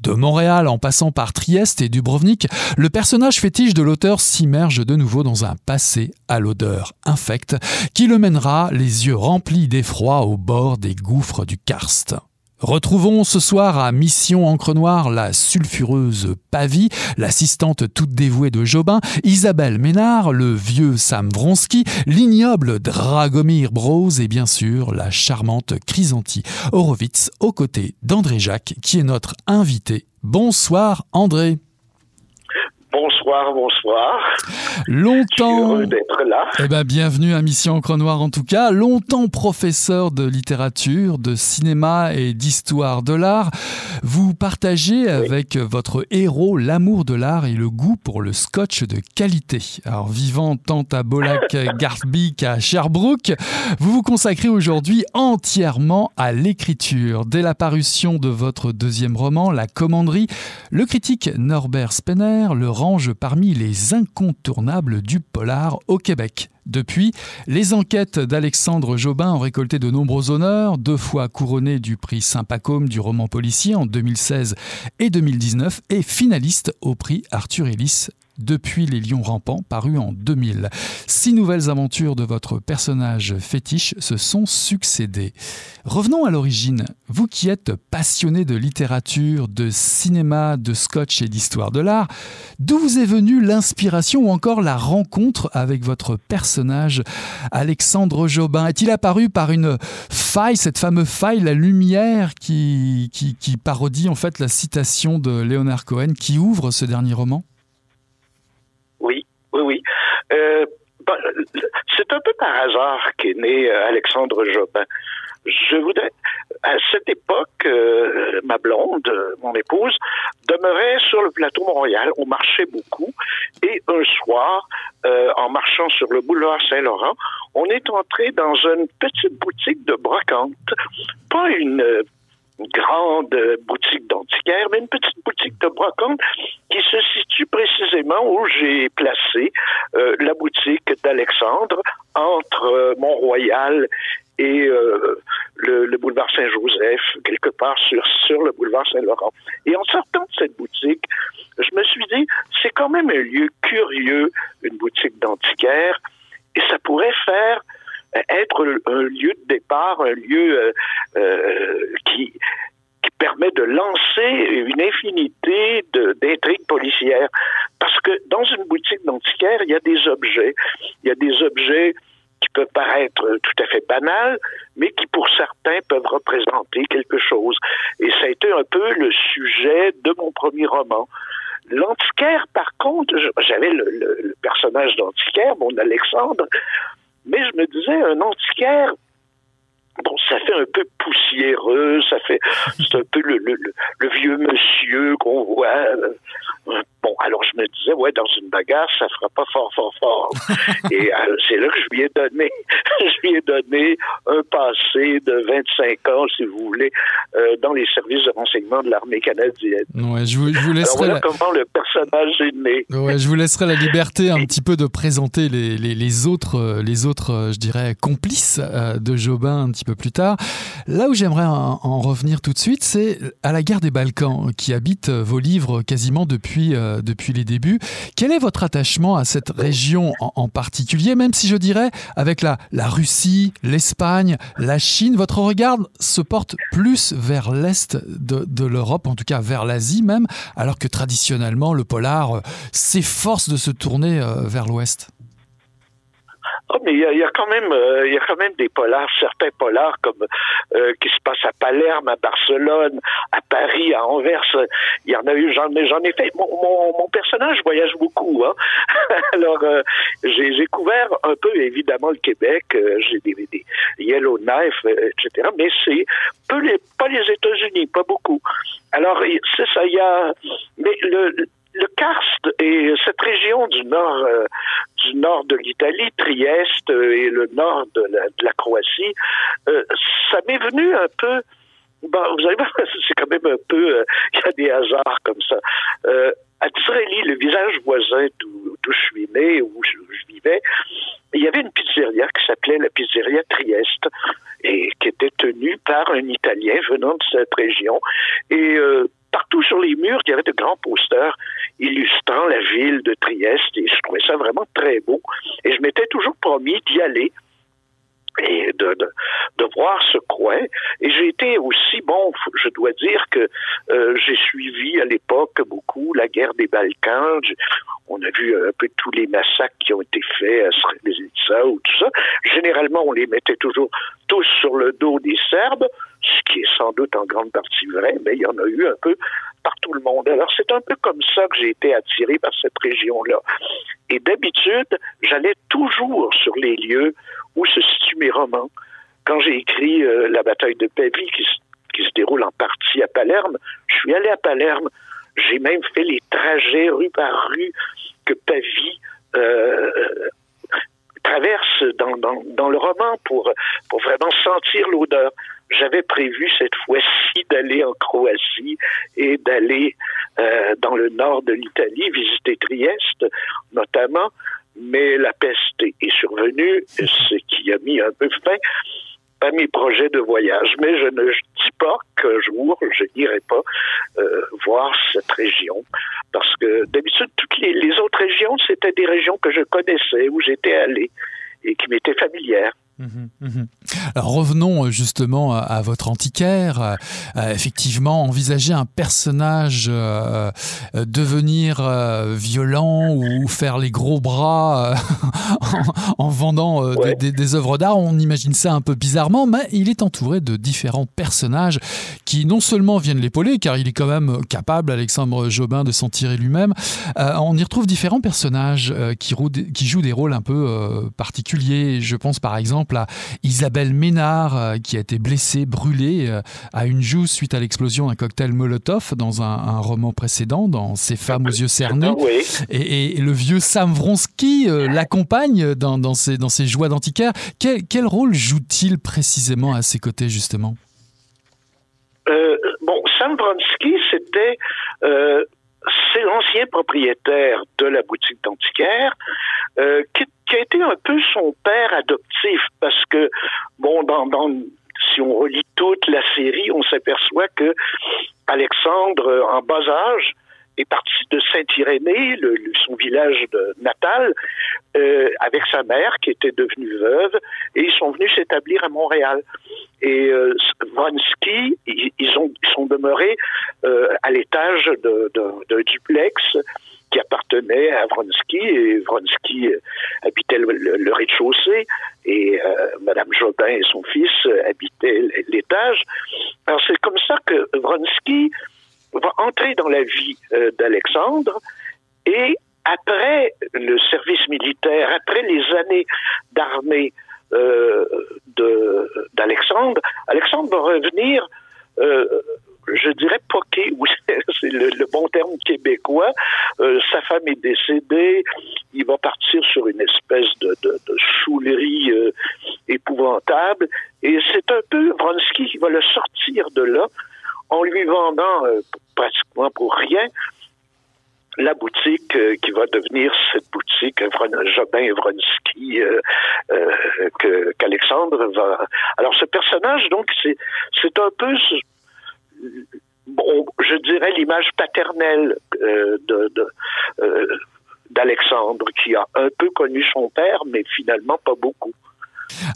De Montréal en passant par Trieste et Dubrovnik, le personnage fétiche de l'auteur s'immerge de nouveau dans un passé à l'odeur infecte qui le mènera les yeux remplis d'effroi au bord des gouffres du karst. Retrouvons ce soir à Mission Encre Noire la sulfureuse Pavie, l'assistante toute dévouée de Jobin, Isabelle Ménard, le vieux Sam Vronsky, l'ignoble Dragomir Bros et bien sûr la charmante Chrysanti Horowitz aux côtés d'André Jacques qui est notre invité. Bonsoir André. Bonsoir, bonsoir. Longtemps. d'être là. Eh ben, bienvenue à Mission Encre Noire en tout cas. Longtemps professeur de littérature, de cinéma et d'histoire de l'art. Vous partagez avec votre héros l'amour de l'art et le goût pour le scotch de qualité. Alors, vivant tant à Bolac, (laughs) Garthby qu'à Sherbrooke, vous vous consacrez aujourd'hui entièrement à l'écriture. Dès la parution de votre deuxième roman, La Commanderie, le critique Norbert Spener le parmi les incontournables du polar au Québec. Depuis, les enquêtes d'Alexandre Jobin ont récolté de nombreux honneurs, deux fois couronné du prix Saint-Pacôme du roman policier en 2016 et 2019 et finaliste au prix Arthur Ellis depuis Les Lions Rampants, paru en 2000. Six nouvelles aventures de votre personnage fétiche se sont succédées. Revenons à l'origine. Vous qui êtes passionné de littérature, de cinéma, de scotch et d'histoire de l'art, d'où vous est venue l'inspiration ou encore la rencontre avec votre personnage Alexandre Jobin? Est-il apparu par une faille, cette fameuse faille, la lumière qui, qui, qui parodie en fait la citation de Leonard Cohen qui ouvre ce dernier roman? Oui, oui. Euh, bah, c'est un peu par hasard qu'est né euh, Alexandre Jobin. Je voudrais, à cette époque, euh, ma blonde, mon épouse, demeurait sur le plateau Montréal. On marchait beaucoup. Et un soir, en marchant sur le boulevard Saint-Laurent, on est entré dans une petite boutique de brocante. Pas une grande boutique d'antiquaire, mais une petite boutique de brocante qui se situe précisément où j'ai placé euh, la boutique d'Alexandre entre euh, Mont-Royal et euh, le, boulevard Saint-Joseph, quelque part sur, sur le boulevard Saint-Laurent. Et en sortant de cette boutique, je me suis dit, c'est quand même un lieu curieux, une boutique d'antiquaire, et ça pourrait faire être un lieu de départ, un lieu qui, qui permet de lancer une infinité d'intrigues policières. Parce que dans une boutique d'antiquaire, il y a des objets. Il y a des objets qui peuvent paraître tout à fait banals, mais qui pour certains peuvent représenter quelque chose. Et ça a été un peu le sujet de mon premier roman. L'antiquaire, par contre, j'avais le, personnage d'antiquaire, mon Alexandre, mais je me disais, un antiquaire, Bon, ça fait un peu poussiéreux, ça fait, c'est un peu le, le, le vieux monsieur qu'on voit. Euh, bon, alors je me disais, ouais, dans une bagarre, ça fera pas fort, fort, fort. (laughs) Et euh, c'est là que je lui ai donné, (laughs) je lui ai donné un passé de 25 ans, si vous voulez, euh, dans les services de renseignement de l'armée canadienne. Ouais, je vous, je vous laisserai. Alors voilà comment le personnage est né. Ouais, je vous laisserai la liberté un petit peu de présenter les, les, les autres, les autres, je dirais, complices de Jobin un petit peu plus tard. Là où j'aimerais en, revenir tout de suite, c'est à la guerre des Balkans, qui habite vos livres quasiment depuis, euh, depuis les débuts. Quel est votre attachement à cette région en, particulier, même si je dirais avec la, la Russie, l'Espagne, la Chine, votre regard se porte plus vers l'Est de, de l'Europe, en tout cas vers l'Asie même, alors que traditionnellement le polar euh, s'efforce de se tourner euh, vers l'Ouest? Oh, mais il y, a, quand même, euh, il y a quand même des polars, certains polars comme euh, qui se passent à Palerme, à Barcelone, à Paris, à Anvers. Il y en a eu, j'en j'en ai fait. Mon, mon, mon, personnage voyage beaucoup, hein. (laughs) Alors euh, j'ai couvert un peu évidemment le Québec. j'ai des, des, Yellowknife, etc. Mais c'est peu les, pas les États-Unis, pas beaucoup. Alors c'est ça. Il y a, mais le le Karst et cette région du nord euh, du nord de l'Italie, Trieste euh, et le nord de la, Croatie, euh, ça m'est venu un peu. Bon, vous allez voir, (laughs) c'est quand même un peu. Il y a des hasards comme ça. à Tisreli, le village voisin d'où je suis né, où je, vivais, il y avait une pizzeria qui s'appelait la pizzeria Trieste et qui était tenue par un Italien venant de cette région. Et partout sur les murs, il y avait de grands posters illustrant la ville de Trieste et je trouvais ça vraiment très beau. Et je m'étais toujours promis d'y aller et de, de, de, voir ce coin. Et j'ai été aussi, bon, je dois dire que euh, j'ai suivi à l'époque beaucoup la guerre des Balkans. On a vu un peu tous les massacres qui ont été faits à Srebrenica ou tout ça. Généralement, on les mettait toujours tous sur le dos des Serbes, ce qui est sans doute en grande partie vrai, mais il y en a eu un peu par tout le monde. Alors c'est un peu comme ça que j'ai été attiré par cette région-là. Et d'habitude, j'allais toujours sur les lieux où se situent mes romans. Quand j'ai écrit euh, La bataille de Pavie, qui, se déroule en partie à Palerme, je suis allé à Palerme. J'ai même fait les trajets rue par rue que Pavie euh, traverse dans, dans, dans, le roman pour, pour vraiment sentir l'odeur. J'avais prévu cette fois-ci d'aller en Croatie et d'aller euh, dans le nord de l'Italie, visiter Trieste notamment, mais la peste est survenue, ce qui a mis un peu fin à mes projets de voyage. Mais je ne dis pas qu'un jour, je n'irai pas euh, voir cette région, parce que d'habitude, toutes les, les autres régions, c'était des régions que je connaissais, où j'étais allé et qui m'étaient familières. Mhm, mhm. Alors revenons euh, justement à, votre antiquaire. Euh, euh, effectivement, envisager un personnage devenir violent ou faire les gros bras (laughs) en, vendant des, des, œuvres d'art, on imagine ça un peu bizarrement, mais il est entouré de différents personnages qui non seulement viennent l'épauler, car il est quand même capable, Alexandre Jobin, de s'en tirer lui-même. on y retrouve différents personnages qui, qui, jouent des rôles un peu particuliers. Je pense par exemple à Isabelle Ménard, euh, qui a été blessée, brûlée euh, à une joue suite à l'explosion d'un cocktail Molotov dans un, roman précédent, dans Ces femmes aux yeux cernés. Et, le vieux Sam Vronsky euh, l'accompagne dans, dans, ses, dans ses joies d'antiquaire. Quel, quel rôle joue-t-il précisément à ses côtés, justement? Bon, Sam Vronsky, c'était c'est l'ancien propriétaire de la boutique d'antiquaire euh, qui, qui, a été un peu son père adoptif parce que, bon, dans, dans si on relit toute la série, on s'aperçoit que Alexandre, en bas âge, est parti de Saint-Irénée, son village de natal, euh, avec sa mère qui était devenue veuve, et ils sont venus s'établir à Montréal. Et euh, Vronsky, ils, ont, ils sont demeurés euh, à l'étage d'un duplex qui appartenait à Vronsky, et Vronsky habitait le, rez-de-chaussée, et euh, Madame Jobin et son fils habitaient l'étage. Alors c'est comme ça que Vronsky va entrer dans la vie euh, d'Alexandre et après le service militaire, après les années d'armée euh, d'Alexandre, Alexandre va revenir, euh, je dirais poqué, oui, (laughs) c'est le, bon terme québécois. Euh, sa femme est décédée, il va partir sur une espèce de, de, de choulerie épouvantable, et c'est un peu Vronsky qui va le sortir de là en lui vendant euh, pratiquement pour rien la boutique euh, qui va devenir cette boutique Jobin Vronsky euh, euh qu'Alexandre va. Alors ce personnage, donc, c'est un peu je dirais l'image paternelle de, d'Alexandre qui a un peu connu son père, mais finalement pas beaucoup.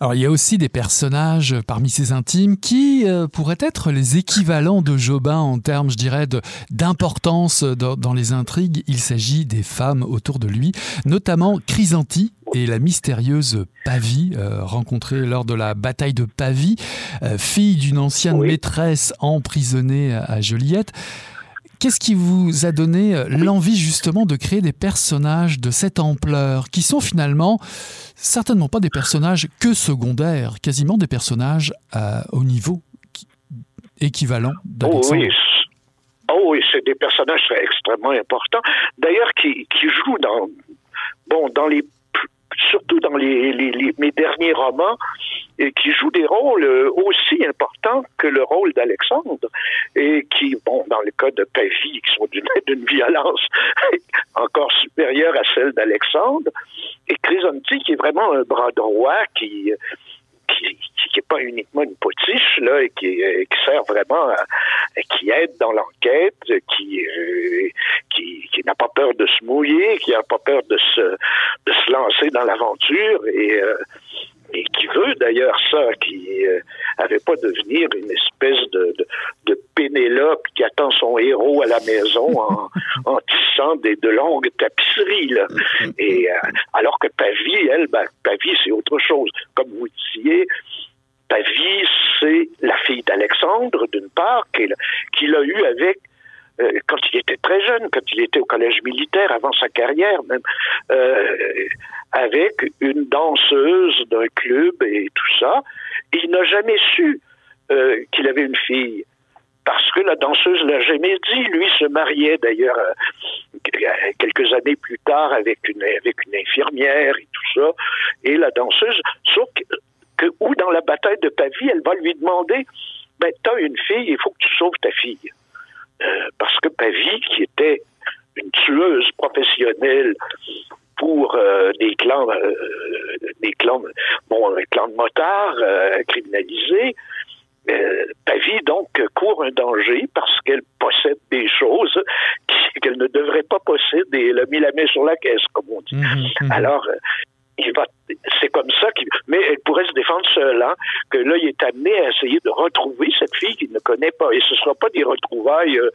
Alors il y a aussi des personnages parmi ses intimes qui euh, pourraient être les équivalents de Jobin en termes, je dirais, d'importance dans, les intrigues. Il s'agit des femmes autour de lui, notamment Chrysanti et la mystérieuse Pavie, euh, rencontrée lors de la bataille de Pavie, euh, fille d'une ancienne maîtresse emprisonnée à Joliette. Qu'est-ce qui vous a donné euh, l'envie justement de créer des personnages de cette ampleur, qui sont finalement certainement pas des personnages que secondaires, quasiment des personnages euh, au niveau équivalent oh oui. Oh oui, c'est des personnages extrêmement importants. D'ailleurs, qui, qui jouent dans, bon, dans les surtout dans les, mes derniers romans, et qui jouent des rôles euh, aussi importants que le rôle d'Alexandre, et qui, bon, dans le cas de Pavie, qui sont d'une (laughs) violence (laughs) encore supérieure à celle d'Alexandre, et Chrysonti, qui est vraiment un bras droit, qui qui n'est pas uniquement une potiche là et qui, euh, qui sert vraiment à, qui aide dans l'enquête qui, euh, qui qui n'a pas peur de se mouiller qui n'a pas peur de se de se lancer dans l'aventure et euh, et qui veut d'ailleurs ça, qui euh, avait pas devenir une espèce de, de, de, Pénélope qui attend son héros à la maison en, (laughs) en tissant des, de longues tapisseries. Là. Et euh, alors que Pavie, elle, ben, Pavie, c'est autre chose. Comme vous disiez, Pavie, c'est la fille d'Alexandre, d'une part, qu'il a eu avec quand il était très jeune, quand il était au collège militaire, avant sa carrière même, euh, avec une danseuse d'un club et tout ça. il n'a jamais su euh, qu'il avait une fille. Parce que la danseuse l'a jamais dit. Lui se mariait d'ailleurs quelques années plus tard avec une, avec une infirmière et tout ça. Et la danseuse, sauf que, ou dans la bataille de Pavie, elle va lui demander, ben, t'as une fille, il faut que tu sauves ta fille. Euh, parce que Pavie, qui était une tueuse professionnelle pour euh, des clans, euh, des clans, bon, un clan de motards criminalisés, Pavie donc court un danger parce qu'elle possède des choses qu'elle ne devrait pas posséder. Elle a mis la main sur la caisse, comme on dit. Mhm, mhm. Alors, il va, c'est comme ça qu'il, mais elle pourrait se défendre seule, hein, que là, il est amené à essayer de retrouver cette fille qu'il ne connaît pas. Et ce ne sera pas des retrouvailles, euh,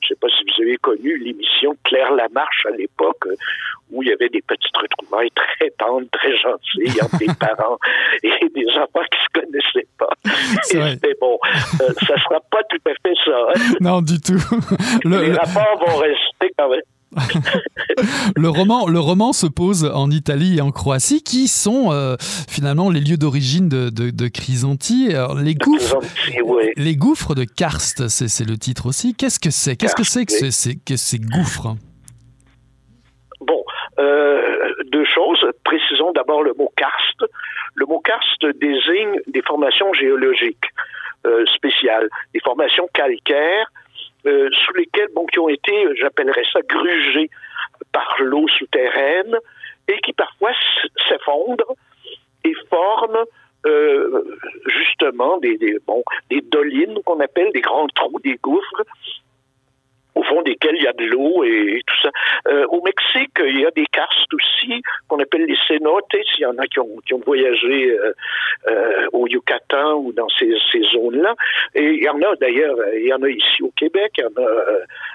je ne sais pas si vous avez connu l'émission Claire Lamarche à l'époque, euh, où il y avait des petites retrouvailles très tendres, très gentilles entre des (laughs) parents et des enfants qui se connaissaient pas. C'était bon. Euh, ça sera pas tout à fait ça. Hein. Non, du tout. Les rapports vont rester quand même (laughs) le, roman, le roman se pose en Italie et en Croatie, qui sont euh, finalement les lieux d'origine de, de, Chrysanti. les, gouffres, les gouffres de Karst, c'est le titre aussi. Qu'est-ce que c'est? Qu'est-ce que c'est que, ces, que ces gouffres? Bon, euh, deux choses. Précisons d'abord le mot karst. Le mot karst désigne des formations géologiques euh, spéciales, des formations calcaires euh, sous lesquels, bon, qui ont été, j'appellerais ça, grugés par l'eau souterraine et qui parfois s'effondrent et forment euh, justement des, des, bon, des dolines qu'on appelle des grands trous, des gouffres au fond desquels il y a de l'eau et, tout ça. Euh, au Mexique, il y a des karstes aussi qu'on appelle les cenotes. Il y en a qui ont, voyagé euh, euh, au Yucatan ou dans ces, zones-là. Et il y en a d'ailleurs, il y en a ici au Québec, il y en a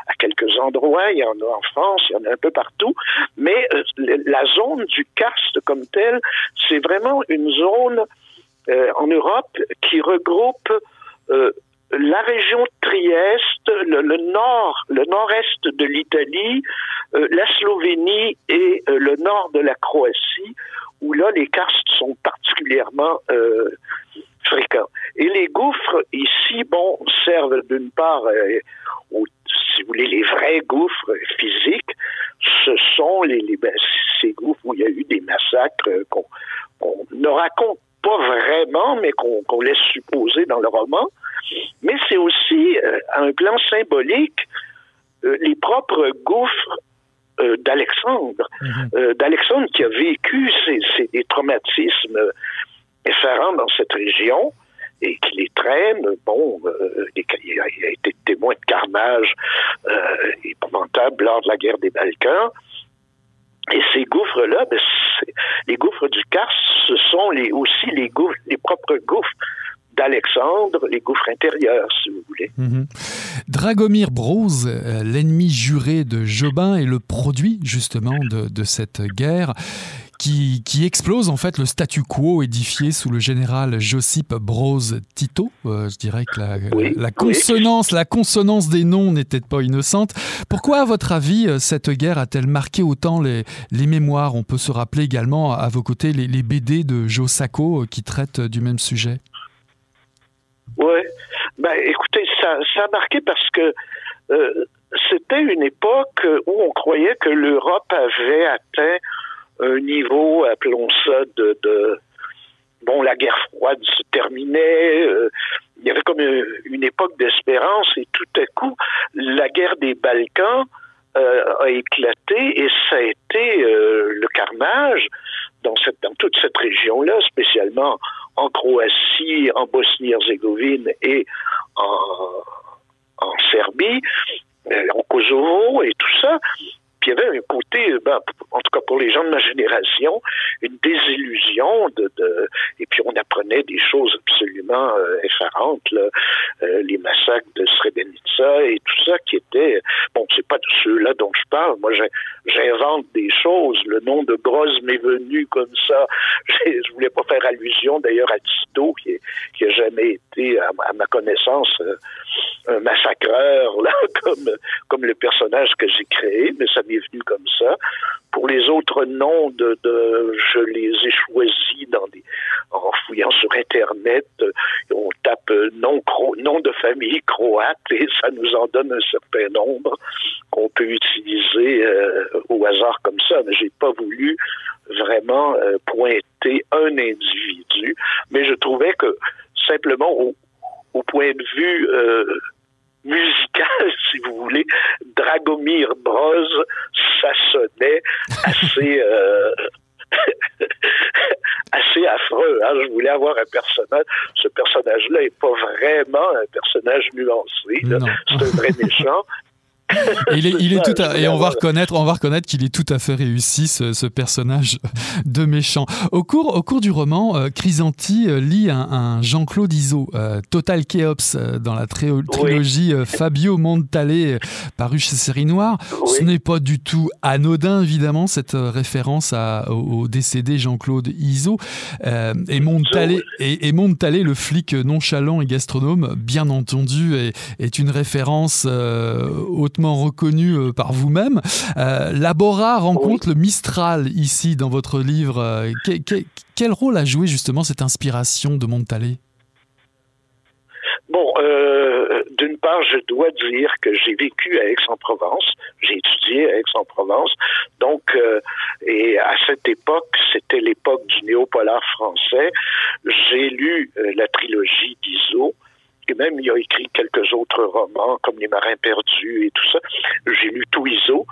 à quelques endroits, il y en a en France, il y en a un peu partout. Mais la zone du karst comme telle, c'est vraiment une zone en Europe qui regroupe la région Trieste, le, nord, le nord-est de l'Italie, euh, la Slovénie et euh, le nord de la Croatie, où là les karstes sont particulièrement euh, fréquents. Et les gouffres ici, bon, servent d'une part, si vous voulez, les vrais gouffres physiques. Ce sont ben, ces gouffres où il y a eu des massacres qu'on ne raconte pas vraiment, mais qu'on laisse supposer dans le roman. Mais c'est aussi, euh, à un plan symbolique, euh, les propres gouffres euh, d'Alexandre. Mhm. D'Alexandre qui a vécu ces, des traumatismes effarants dans cette région et qui les traîne. Bon, il, a, été témoin de carnage épouvantable lors de la guerre des Balkans. Et ces gouffres-là, ben, les gouffres du Kars, ce sont aussi les propres gouffres d'Alexandre, les gouffres intérieurs, si vous voulez. Mhm. Dragomir Broz, euh, l'ennemi juré de Jobin, est le produit justement de, cette guerre. Qui, explose en fait le statu quo édifié sous le général Josip Broz Tito. Euh, je dirais que la, consonance, la consonance des noms n'était pas innocente. Pourquoi, à votre avis, euh, cette guerre a-t-elle marqué autant les, mémoires? On peut se rappeler également à vos côtés les, les BD de Joe Sacco qui traitent du même sujet. Oui. Ben, écoutez, ça, ça a marqué parce que euh, c'était une époque où on croyait que l'Europe avait atteint un niveau, appelons ça, de, de bon, la guerre froide se terminait. Euh, il y avait comme une, époque d'espérance et tout à coup, la guerre des Balkans euh, a éclaté et ça a été le carnage dans, toute cette région-là, spécialement en Croatie, en Bosnie-Herzégovine et en, en Serbie, euh, en Kosovo et tout ça. Puis il y avait un côté, ben, en tout cas pour les gens de ma génération, une désillusion de, de et puis on apprenait des choses absolument euh, effarantes, là, euh, les massacres de Srebrenica et tout ça qui était bon, c'est pas de ceux-là dont je parle. Moi, j'invente des choses. Le nom de Broz m'est venu comme ça. (laughs) Je voulais pas faire allusion d'ailleurs à Tito qui, qui a jamais été, à, ma connaissance, euh, un massacreur là, (laughs) comme comme le personnage que j'ai créé, mais ça m'est venu comme ça. Pour les autres noms de, je les ai choisis dans en fouillant sur internet, on tape nom nom de famille (laughs) croate et ça nous en donne un certain nombre qu'on peut utiliser euh, au hasard comme ça. Mais j'ai pas voulu vraiment euh, pointer un individu, mais je trouvais que simplement au, au point de vue euh, musical, (laughs) si vous voulez, Dragomir Broz, ça sonnait assez euh, (laughs) assez affreux. Hein. Je voulais avoir un personnage. Ce personnage-là n'est pas vraiment un personnage nuancé. C'est un vrai (laughs) méchant. Il est, tout et on va reconnaître, on va reconnaître qu'il est tout à fait réussi ce, personnage de méchant. Au cours, au cours du roman, euh, Chrysanti euh, lit un, Jean-Claude Iso, euh, Total Chaos, dans la trilogie Fabio Montale, paru chez Série Noire. Ce n'est pas du tout anodin, évidemment, cette référence à, au, décédé Jean-Claude Iso. et Montale, et, et le flic nonchalant et gastronome, bien entendu, est, est une référence hautement reconnu euh, par vous-même. Euh, Labora rencontre le Mistral ici dans votre livre. Euh, quel rôle a joué justement cette inspiration de Montalé Bon, d'une part, je dois dire que j'ai vécu à Aix-en-Provence, j'ai étudié à Aix-en-Provence, donc, et à cette époque, c'était l'époque du néopolar français. J'ai lu la trilogie d'Iso, et même, il a écrit quelques autres romans, comme Les Marins perdus et tout ça. J'ai lu tout Iso.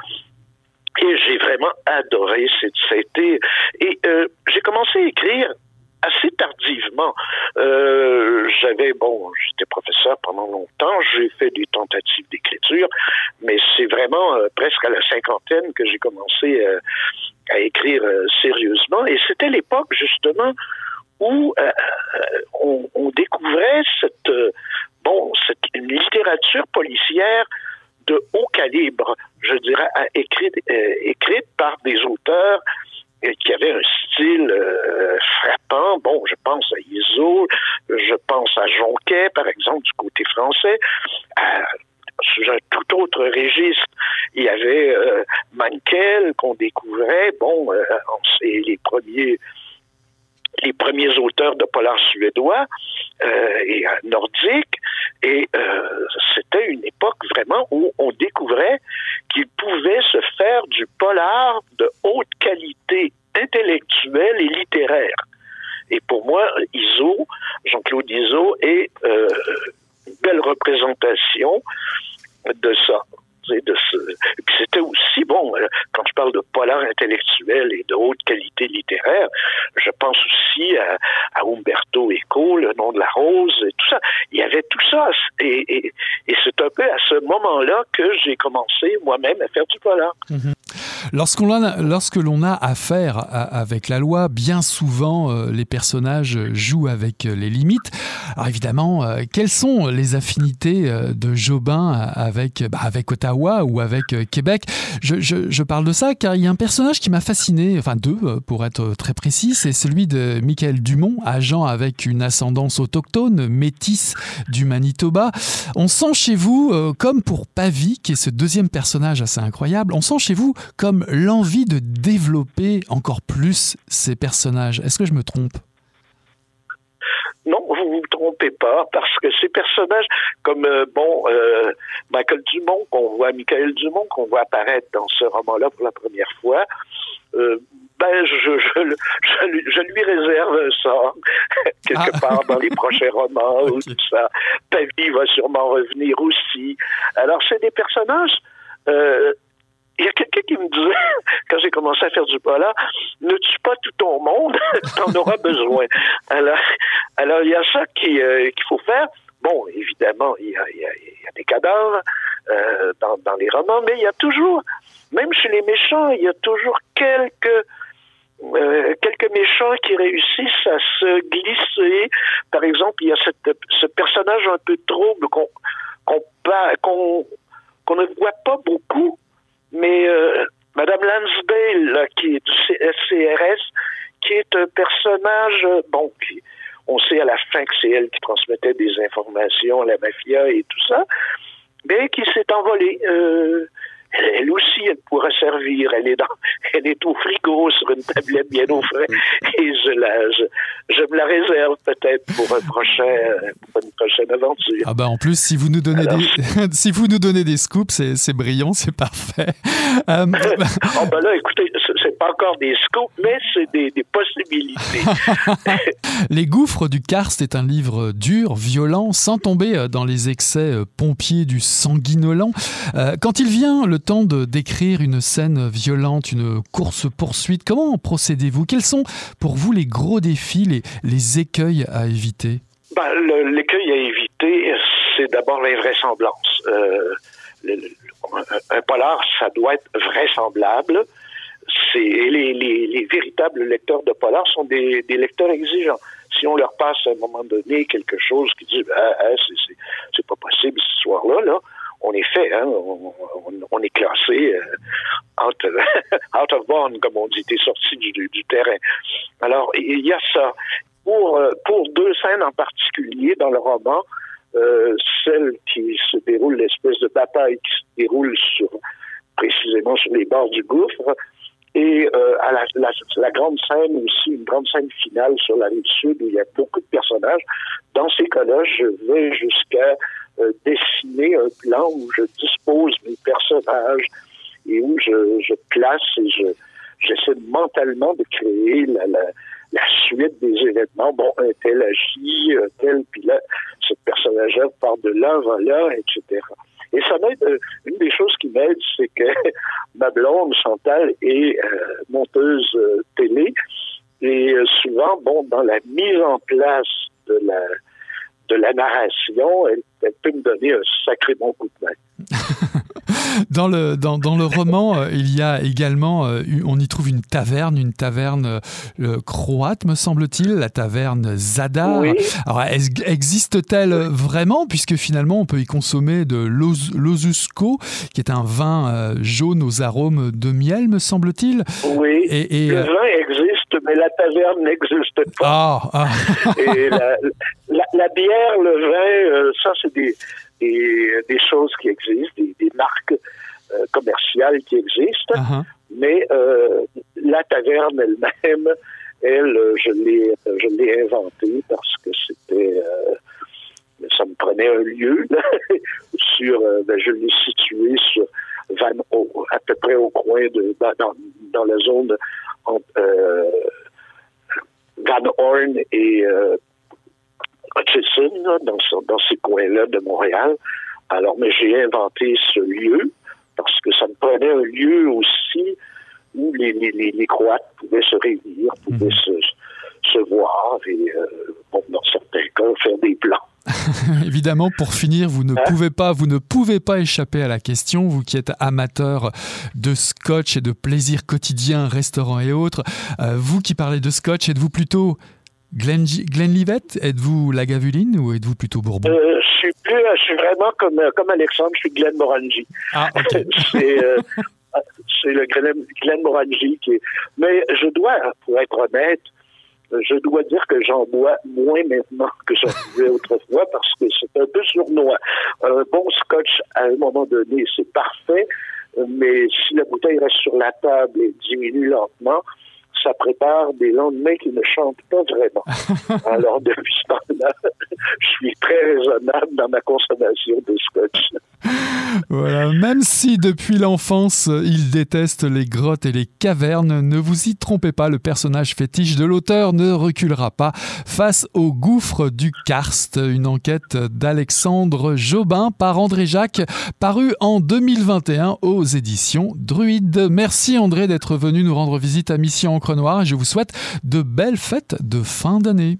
Et j'ai vraiment adoré cette, été. Et euh, j'ai commencé à écrire assez tardivement. Euh, j'avais, bon, j'étais professeur pendant longtemps, j'ai fait des tentatives d'écriture, mais c'est vraiment euh, presque à la cinquantaine que j'ai commencé à écrire sérieusement. Et c'était l'époque, justement, où on, on, découvrait cette, bon, cette une littérature policière de haut calibre, je dirais, écrite, écrite par des auteurs qui avait un style euh, frappant. Bon, je pense à Iso, je pense à Jonquet, par exemple, du côté français. sous un tout autre registre, il y avait euh, Mankel qu'on découvrait. Bon, euh, c'est les premiers les premiers auteurs de polar suédois euh, et nordiques. Et euh, c'était une époque vraiment où on découvrait qu'il pouvait se faire du polar de haute qualité intellectuelle et littéraire. Et pour moi, Iso, Jean-Claude Iso, est euh, une belle représentation de ça. De puis c'était aussi, bon, euh, quand je parle de polar intellectuel et de haute qualité littéraire, je pense aussi à, à Umberto Eco, Le nom de la rose, et tout ça. Il y avait tout ça. Et, et, et c'est un peu à ce moment-là que j'ai commencé moi-même à faire du polar. Mm-hmm. Lorsqu'on a, lorsque l'on a affaire avec la loi, bien souvent euh, les personnages jouent avec les limites. Alors évidemment, euh, quelles sont les affinités euh, de Jobin avec, bah, avec Ottawa ou avec euh, Québec? Je, parle de ça car il y a un personnage qui m'a fasciné, enfin deux euh, pour être très précis, c'est celui de Michael Dumont, agent avec une ascendance autochtone, métisse du Manitoba. On sent chez vous, euh, comme pour Pavie, qui est ce deuxième personnage assez incroyable, on sent chez vous comme l'envie de développer encore plus ces personnages. Est-ce que je me trompe? Non, vous vous trompez pas, parce que ces personnages, comme euh, bon euh, Michael Dumont, qu'on voit, Michael Dumont, qu'on voit apparaître dans ce roman-là pour la première fois, euh, ben je, je, je, je, lui réserve un sort (laughs) quelque ah. part dans les prochains romans (laughs) okay. ou tout ça. Pavie va sûrement revenir aussi. Alors c'est des personnages. Il y a quelqu'un qui me disait, (laughs) quand j'ai commencé à faire du polar, ne tue pas tout ton monde, (laughs) tu en auras besoin. Alors, alors, il y a ça euh, qu'il faut faire. Bon, évidemment, il y a, des cadavres euh, dans, les romans, mais il y a toujours, même chez les méchants, il y a toujours quelques euh, quelques méchants qui réussissent à se glisser. Par exemple, il y a ce personnage un peu trouble qu'on ne voit pas beaucoup, mais euh, Madame Lansdale, qui est du CRS, qui est un personnage, bon, qui, on sait à la fin que c'est elle qui transmettait des informations à la mafia et tout ça, mais qui s'est envolée. Euh, elle aussi, elle pourra servir. Elle est dans, (laughs) elle est au frigo sur une tablette bien au frais et je la, je, je me la réserve peut-être pour un prochain, pour une prochaine aventure. Ah bah en plus, si vous nous donnez Alors, des, (laughs) si vous nous donnez des scoops, c'est, brillant, c'est parfait. Euh, oh (laughs) ben là, écoutez, pas encore des scoops, mais c'est des, des possibilités. (laughs) les gouffres du Karst est un livre dur, violent, sans tomber dans les excès pompiers du sanguinolent. Euh, quand il vient le temps de décrire une scène violente, une course-poursuite, comment procédez-vous? Quels sont pour vous les gros défis, les, les écueils à éviter? Ben, L'écueil à éviter, c'est d'abord l'invraisemblance. Euh, un polar, ça doit être vraisemblable. C'est, les, les, les, véritables lecteurs de polar sont des, lecteurs exigeants. Si on leur passe à un moment donné quelque chose qui dit ah, c'est, pas possible cette histoire-là, là, on est fait, hein, on, est classé euh, out, of (laughs) bound, comme on dit, t'es sorti du, terrain. Alors, il y a ça. Pour, euh, pour deux scènes en particulier dans le roman, euh, celle qui se déroule, l'espèce de bataille qui se déroule sur précisément sur les bords du gouffre, et euh, à la, la, la, grande scène aussi, une grande scène finale sur la rive sud où il y a beaucoup de personnages. Dans ces cas-là, je vais jusqu'à euh, dessiner un plan où je dispose mes personnages et où je, je place et je j'essaie mentalement de créer la, la, la, suite des événements. Bon, un tel agit, un tel, puis là, ce personnage-là part de là, va là, etc. Et ça m'aide, euh, une des choses qui m'aide, c'est que (laughs) ma blonde, Chantal, est euh, monteuse euh, télé Et souvent, bon, dans la mise en place de la, de la narration, elle, elle peut me donner un sacré bon coup de main. (laughs) dans, le, dans, dans, le roman, euh, il y a également, euh, on y trouve une taverne, une taverne euh, croate, me semble-t-il, la taverne Zadar. Alors, existe-t-elle vraiment Puisque finalement, on peut y consommer de l'Ozusko, qui est un vin jaune aux arômes de miel, me semble-t-il? Oui, et, le vin existe, mais la taverne n'existe pas. Ah, ah. et la, la, bière, le vin, ça, c'est des des, des choses qui existent, des, des marques euh, commerciales qui existent, uh-huh. mais euh, la taverne elle-même, (laughs) elle, je l'ai, je l'ai inventée parce que c'était, euh, ça me prenait un lieu (laughs) sur, ben, je l'ai situé sur Van, au, à peu près au coin de, dans, dans la zone entre Van Horn et Hutchison, dans, dans ces coins-là de Montréal. Alors, mais j'ai inventé ce lieu parce que ça me prenait un lieu aussi où les, les, les Croates pouvaient se réunir, pouvaient mhm. se, se, voir et, euh, bon, dans certains cas, faire des plans. (laughs) Évidemment, pour finir, vous ne hein? pouvez pas, vous ne pouvez pas échapper à la question. Vous qui êtes amateur de scotch et de plaisir quotidien, restaurant et autres, euh, vous qui parlez de scotch, êtes-vous plutôt Glenn, Livette, êtes-vous la Gavuline ou êtes-vous plutôt Bourbon? Euh, je, suis plus, je suis vraiment comme, euh, comme Alexandre, je suis Glenn Morangi. Ah, (laughs) euh, c'est le Glenn, Glenn Morangi qui est... Mais je dois, pour être honnête, je dois dire que j'en bois moins maintenant que j'en buvais autrefois parce que c'est un peu sournois. Un bon scotch, à un moment donné, c'est parfait, mais si la bouteille reste sur la table et diminue lentement, ça prépare des lendemains qui ne chantent pas vraiment. (laughs) Alors, depuis ce temps-là, (laughs) je suis très raisonnable dans ma consommation de scotch. (laughs) Voilà, même si depuis l'enfance, il déteste les grottes et les cavernes, ne vous y trompez pas, le personnage fétiche de l'auteur ne reculera pas face au gouffre du karst, une enquête d'Alexandre Jobin par André Jacques, paru en 2021 aux éditions Druide. Merci André d'être venu nous rendre visite à Mission Encre Noire et je vous souhaite de belles fêtes de fin d'année.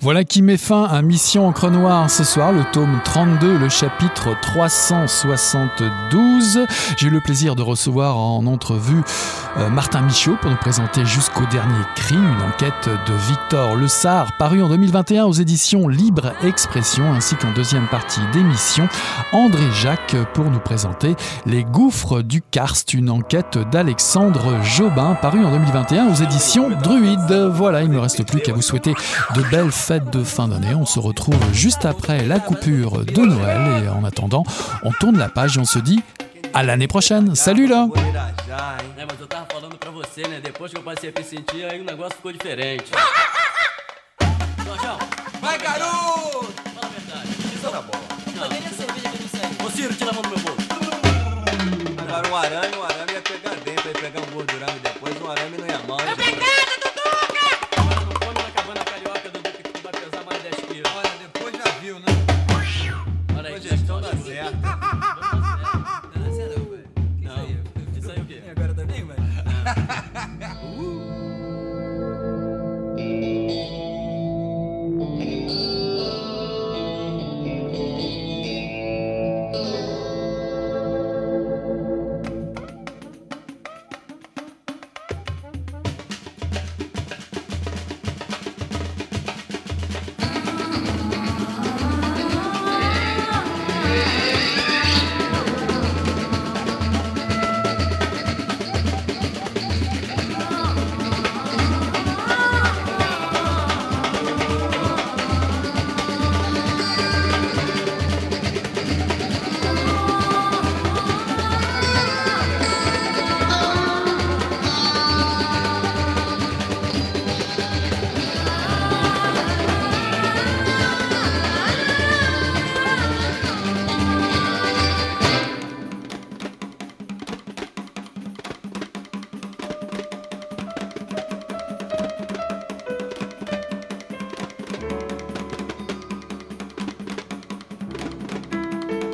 Voilà qui met fin à Mission Encre Noire ce soir, le tome 32, le chapitre 372. J'ai eu le plaisir de recevoir en entrevue euh, Martin Michaud pour nous présenter jusqu'au dernier cri, une enquête de Victor Le Sar, paru en 2021 aux éditions Libre Expression, ainsi qu'en deuxième partie d'émission, André Jacques pour nous présenter Les gouffres du Karst, une enquête d'Alexandre Jobin, paru en 2021 aux éditions Druide. Voilà, il ne me reste plus qu'à vous souhaiter de belles fête de fin d'année. On se retrouve juste après la coupure de Noël et en attendant, on tourne la page et on se dit à l'année prochaine. Salut là (laughs) Vai, garoto!